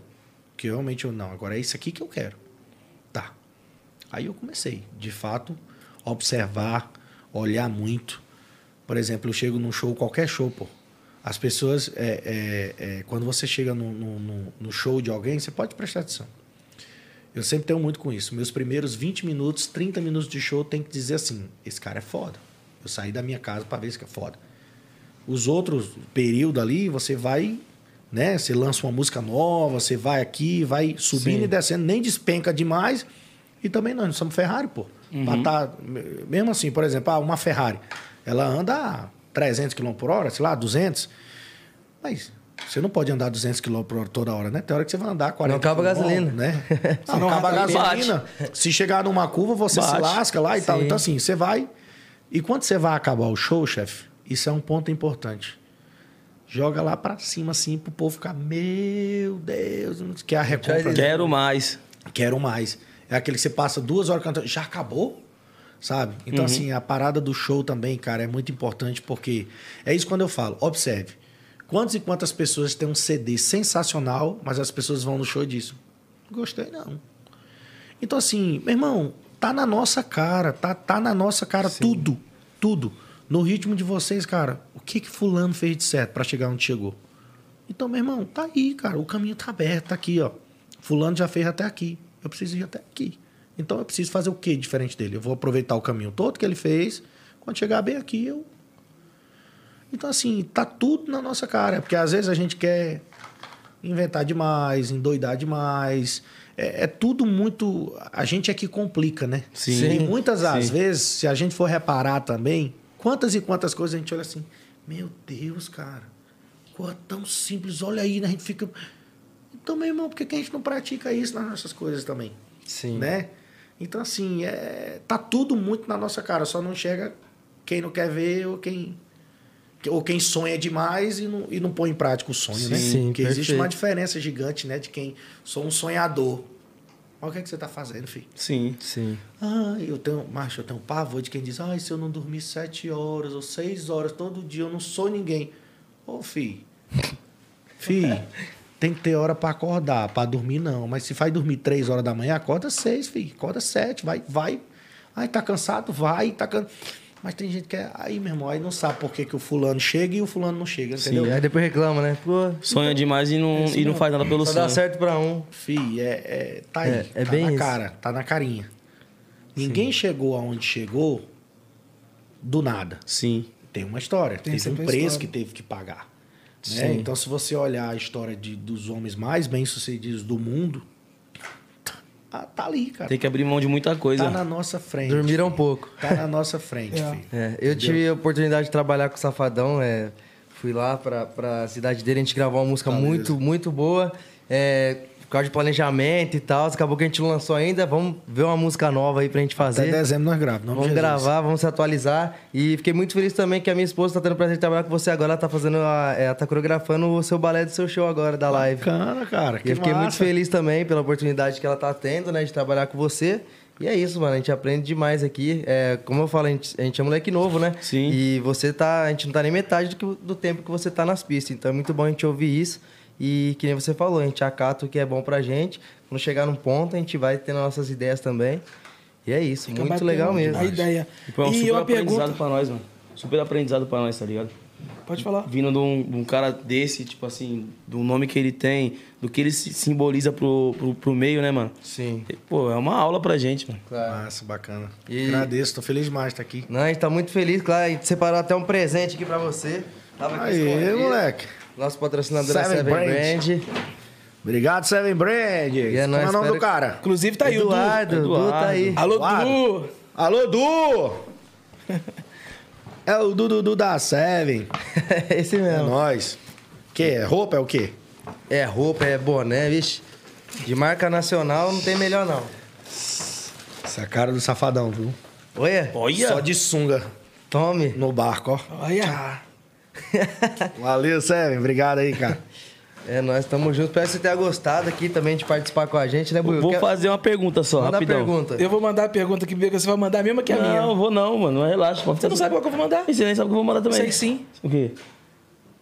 que realmente eu não, agora é isso aqui que eu quero. Aí eu comecei, de fato, a observar, olhar muito. Por exemplo, eu chego num show, qualquer show, pô. As pessoas, é, é, é, quando você chega no, no, no- show de alguém, você pode prestar atenção. Eu sempre tenho muito com isso. Meus primeiros 20 minutos, 30 minutos de show, tem que dizer assim: esse cara é foda. Eu saí da minha casa para ver esse cara é foda. Os outros períodos ali, você vai, né? Você lança uma música nova, você vai aqui, vai subindo Sim. e descendo, nem despenca demais. E também nós não somos Ferrari, pô. Pra tá- mesmo assim, por exemplo, ah, uma Ferrari, ela anda a 300 km por hora, sei lá, 200. Mas você não pode andar 200 km por hora toda hora, né? Tem hora que você vai andar 40 Não acaba a gasolina. né? Não acaba a bate. gasolina. Se chegar numa curva, você se Bate. lasca lá e tal. Sim. Então, assim, você vai. E quando você vai acabar o show, chefe, isso é um ponto importante. Joga lá pra cima, assim, pro povo ficar, meu Deus, que é a recompra. Quero mais. Quero mais. É aquele que você passa duas horas cantando, já acabou? Sabe? Então, assim, a parada do show também, cara, é muito importante porque é isso quando eu falo. Observe. Quantas e quantas pessoas têm um CD sensacional, mas as pessoas vão no show e dizem, gostei não. Então, assim, meu irmão, tá na nossa cara, tá, tá na nossa cara tudo, tudo. No ritmo de vocês, cara, o que que fulano fez de certo para chegar onde chegou? Então, meu irmão, tá aí, cara, o caminho tá aberto, tá aqui, ó. Fulano já fez até aqui, eu preciso ir até aqui. Então, eu preciso fazer o que diferente dele? Eu vou aproveitar o caminho todo que ele fez, quando chegar bem aqui, eu... Então, assim, tá tudo na nossa cara, porque às vezes a gente quer inventar demais, endoidar demais. É, é tudo muito. A gente é que complica, né? Sim. E muitas das vezes, se a gente for reparar também, quantas e quantas coisas a gente olha assim, meu Deus, cara, coisa tão simples, olha aí, né? A gente fica. Então, meu irmão, por que a gente não pratica isso nas nossas coisas também? Sim. Né? Então, assim, é, tá tudo muito na nossa cara, só não chega quem não quer ver ou quem. Ou quem sonha demais e não, e não põe em prática o sonho, né? Sim, Porque existe perfeito. uma diferença gigante, né? De quem sou um sonhador. Olha o que, é que você tá fazendo, filho. Sim. Sim. Ah, eu tenho, macho, eu tenho pavor de quem diz, ai, se eu não dormir sete horas ou seis horas todo dia, eu não sou ninguém. Ô, filho. Filho, tem que ter hora para acordar, para dormir não. Mas se faz dormir três horas da manhã, acorda seis, filho. Acorda sete, vai, vai. Ai, tá cansado? Vai, tá can... Mas tem gente que é. Aí, meu irmão, aí não sabe por que, que o fulano chega e o fulano não chega, entendeu? E aí depois reclama, né? Pô, Sonha demais e não, e não faz nada pelo só sonho. dá certo pra um. Fih, é, é- tá aí. É, é tá bem na isso. cara, tá na carinha. Ninguém chegou aonde chegou do nada. Sim. Tem uma história, Tem teve um preço história. que teve que pagar. Né? Então, se você olhar a história de, dos homens mais bem-sucedidos do mundo, tá, tá ali, cara. Tem que abrir mão de muita coisa. Tá na nossa frente. Dormiram um pouco. Tá na nossa frente, É. filho. É, eu tive a oportunidade de trabalhar com o Safadão. É, fui lá pra, pra cidade dele, a gente gravou uma música Beleza. muito, muito boa. É, por causa de planejamento e tal. Acabou que a gente não lançou ainda. Vamos ver uma música nova aí pra gente Até fazer. dezembro nós gravamos. Vamos Jesus. gravar, vamos se atualizar. E fiquei muito feliz também que a minha esposa tá tendo prazer de trabalhar com você agora. Ela tá fazendo a, é, ela tá coreografando o seu balé do seu show agora, da live. Bacana, cara. E Que eu fiquei muito massa. feliz também pela oportunidade que ela tá tendo, né, de trabalhar com você. E é isso, mano. A gente aprende demais aqui. É, como eu falo, a gente, a gente é moleque novo, né? Sim. E você tá. A gente não tá nem metade do, que- do tempo que você tá nas pistas. Então é muito bom a gente ouvir isso. E que nem você falou, a gente acata o que é bom pra gente. Quando chegar num ponto, a gente vai tendo nossas ideias também. E é isso, Fica muito legal mesmo. A ideia. E foi um e super uma aprendizado pergunta. pra nós, mano. Super aprendizado pra nós, tá ligado? Pode falar. Vindo de um, de um cara desse, tipo assim, do nome que ele tem, do que ele simboliza pro, pro, pro meio, né, mano? Sim. E, Pô, é uma aula pra gente, mano. Claro. Massa, bacana. E- Agradeço, tô feliz demais de estar aqui. Não, a gente tá muito feliz, claro. A gente separou até um presente aqui pra você. Tava aqui Aí, moleque. Nosso patrocinador é Seven Seven Brand. Brand. Obrigado, Seven Brand. é Como é nóis, o nome do cara? Inclusive tá aí Eduardo, o Du. Dudu tá aí. Alô, Eduardo. Du. Alô, Du! é o Dudu da Seven. Esse É mesmo. nóis. Que é? Roupa é o quê? É roupa, é boné, vixe. De marca nacional não tem melhor não. Essa é cara do safadão, viu? Olha, Olha! Só de sunga tome. no barco, ó. Olha. Valeu, Seven. Obrigado aí, cara. É, nós estamos juntos. Espero que você tenha gostado aqui também de participar com a gente, né, Buiu? Vou Quer- fazer uma pergunta só, Manda a rapidão. pergunta. Eu vou mandar a pergunta que você vai mandar a mesma que a minha. Não, vou não, mano. Relaxa. Pode Você não sabe qual que eu vou mandar? E você nem sabe o que eu vou mandar também. Sei sim. O quê?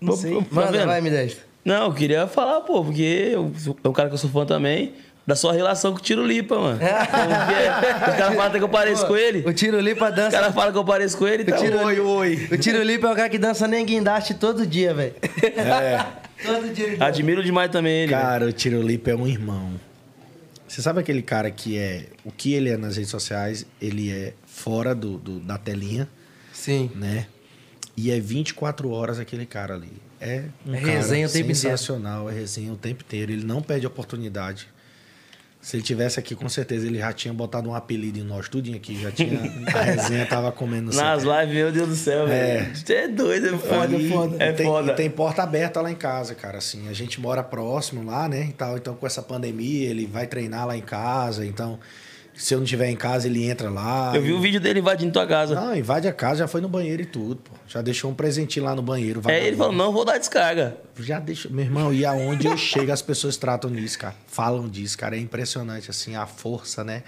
Não Pô, sei. pô, tá Manda, vendo? vai, me deixa. Não, eu queria falar, pô, porque eu sou é um cara que eu sou fã também. Da sua relação com o Tiro Lipa, mano. Porque os caras falam que eu pareço com ele. O Tiro Lipa dança. caras falam que eu pareço com ele. Tiro- Oi, oi. O Tiro Lipa é o cara que dança nem guindaste todo dia, velho. É. Todo dia. Admiro demais também ele. Cara, o Tirolipa é um irmão. Você sabe aquele cara que é. O que ele é nas redes sociais, ele é fora do, do- da telinha, Sim. né? E é 24 horas aquele cara ali. É um É cara resenha o tempo inteiro. sensacional, é resenha o tempo inteiro. Ele não perde oportunidade. Se ele tivesse aqui, com certeza ele já tinha botado um apelido em nós, tudinho aqui. Já tinha. A resenha tava comendo Nas lives, meu Deus do céu, É. velho. Você é doido, é foda, E- foda. É tem, foda. tem porta aberta lá em casa, cara. Assim, a gente mora próximo lá, né? E tal. Então, com essa pandemia, ele vai treinar lá em casa. Então, se eu não estiver em casa, ele entra lá. Eu vi o vídeo dele invadindo tua casa. Não, invade a casa, já foi no banheiro e tudo, pô. Já deixou um presentinho lá no banheiro. É, ele falou, não vou dar descarga. Já deixou. Meu irmão, e aonde eu chego, as pessoas tratam nisso, cara. Falam disso, cara. É impressionante, assim, a força, né?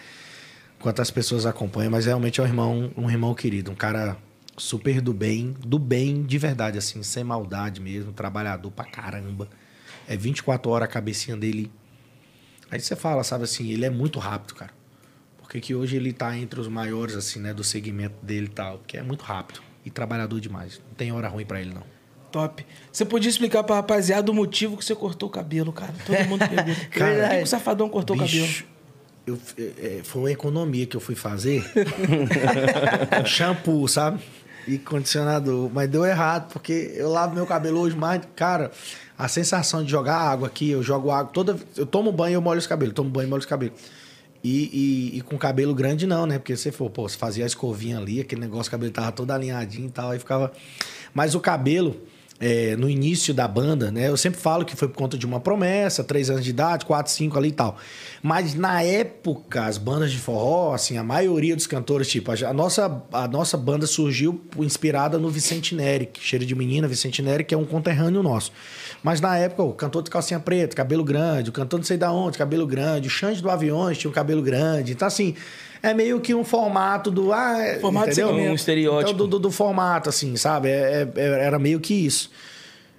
Quantas pessoas acompanham, mas realmente é um irmão, um irmão querido, um cara super do bem, do bem de verdade, assim, sem maldade mesmo, trabalhador pra caramba. É 24 horas a cabecinha dele. Aí você fala, sabe assim, ele é muito rápido, cara. Porque que hoje ele tá entre os maiores, assim, né, do segmento dele e tal. Porque é muito rápido e trabalhador demais. Não tem hora ruim pra ele, não. Top. Você podia explicar pra rapaziada o motivo que você cortou o cabelo, cara? Todo mundo pergunta. Por Verdade. que que o Safadão cortou o cabelo? Bicho, eu, é, é, foi uma economia que eu fui fazer. Shampoo, sabe? E condicionador. Mas deu errado, porque eu lavo meu cabelo hoje mais. Cara, a sensação de jogar água aqui, eu jogo água toda. Eu tomo banho e eu molho os cabelos. Tomo banho e molho os cabelos. E, e, e com cabelo grande não, né? Porque você for, pô, você fazia a escovinha ali, aquele negócio, o cabelo tava todo alinhadinho e tal, aí ficava. Mas o cabelo, é, no início da banda, né? Eu sempre falo que foi por conta de uma promessa, três anos de idade, quatro, cinco ali e tal. Mas na época, as bandas de forró, assim, a maioria dos cantores, tipo, a, nossa, a nossa banda surgiu inspirada no Vicente Neri, cheiro de menina, Vicente Neri, que é um conterrâneo nosso. Mas na época, o cantor de calcinha preta, cabelo grande, o cantor não sei da onde, cabelo grande, o Xande do Aviões tinha um cabelo grande. Então, assim, é meio que um formato do. Ah, é- Formato de entendeu? Um estereótipo. Então, do, do- do formato, assim, sabe? É- é- era meio que isso.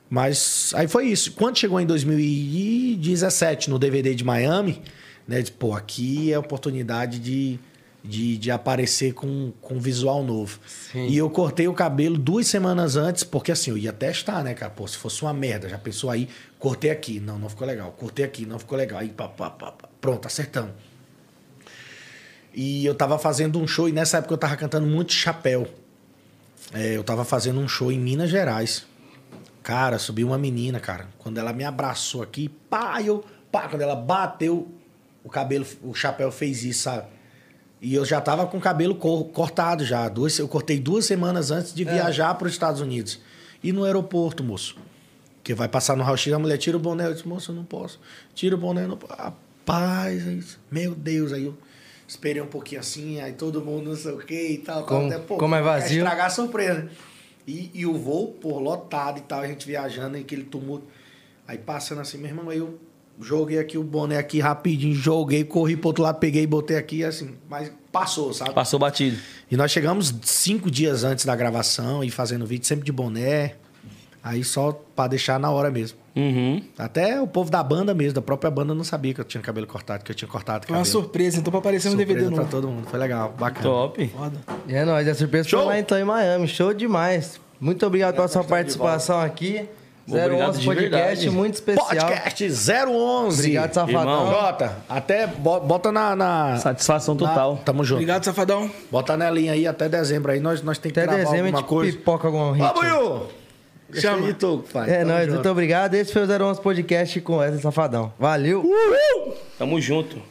Mas aí foi isso. Quando chegou em 2017 no DVD de Miami, né? de, Pô, aqui é a oportunidade de, de, de aparecer com, com visual novo. E eu cortei o cabelo duas semanas antes, porque assim, eu ia testar, né, cara? Pô, se fosse uma merda, já pensou aí, cortei aqui, não, não ficou legal. Cortei aqui, não ficou legal. Aí, pá, pá, pá, pá. pronto, acertamos. E eu tava fazendo um show, e nessa época eu tava cantando muito chapéu. É, eu tava fazendo um show em Minas Gerais. Cara, subiu uma menina, cara. Quando ela me abraçou aqui, pá, eu, pá, quando ela bateu, o cabelo, o chapéu fez isso, sabe? E eu já tava com o cabelo cor- cortado já. Duas, eu cortei duas semanas antes de viajar para os Estados Unidos. E no aeroporto, moço. Que vai passar no raio-x, a mulher tira o boné. Eu disse, moço, eu não posso. Tira o boné, eu não posso. Rapaz, é isso. meu Deus. Aí eu esperei um pouquinho assim, aí todo mundo não sei o que e tal. Como- Até, pô, como é vazio. estragar a surpresa. E, e o voo, pô, lotado e tal, a gente viajando, e aquele tumulto. Aí passando assim, meu irmão, aí eu joguei aqui o boné aqui rapidinho, joguei, corri pro outro lado, peguei e botei aqui, assim, mas passou, sabe? Passou batido. E nós chegamos cinco dias antes da gravação e fazendo vídeo sempre de boné. Aí só pra deixar na hora mesmo. Uhum. Até o povo da banda mesmo, da própria banda, não sabia que eu tinha cabelo cortado, que eu tinha cortado Foi uma surpresa, então pra aparecer no Surpresa DVD pra novo. todo mundo. Foi legal, bacana. Top. Foda. E é nóis, a surpresa Show! foi lá então em Miami. Show demais. Muito obrigado pela sua participação aqui. Obrigado 011 de Podcast, verdade. muito especial. Podcast 011. Obrigado, Safadão. Irmão. Jota, até bo- bota na. na Satisfação na- total. Tamo junto. Obrigado, Safadão. Bota na linha aí até dezembro aí. Nós, nós temos que Até gravar dezembro a alguma gente coisa. pipoca algum hit. Buiu! Chama. Tu, pai. É nóis, muito obrigado. Esse foi o 011 Podcast com Wesley Safadão. Valeu! Tamo junto.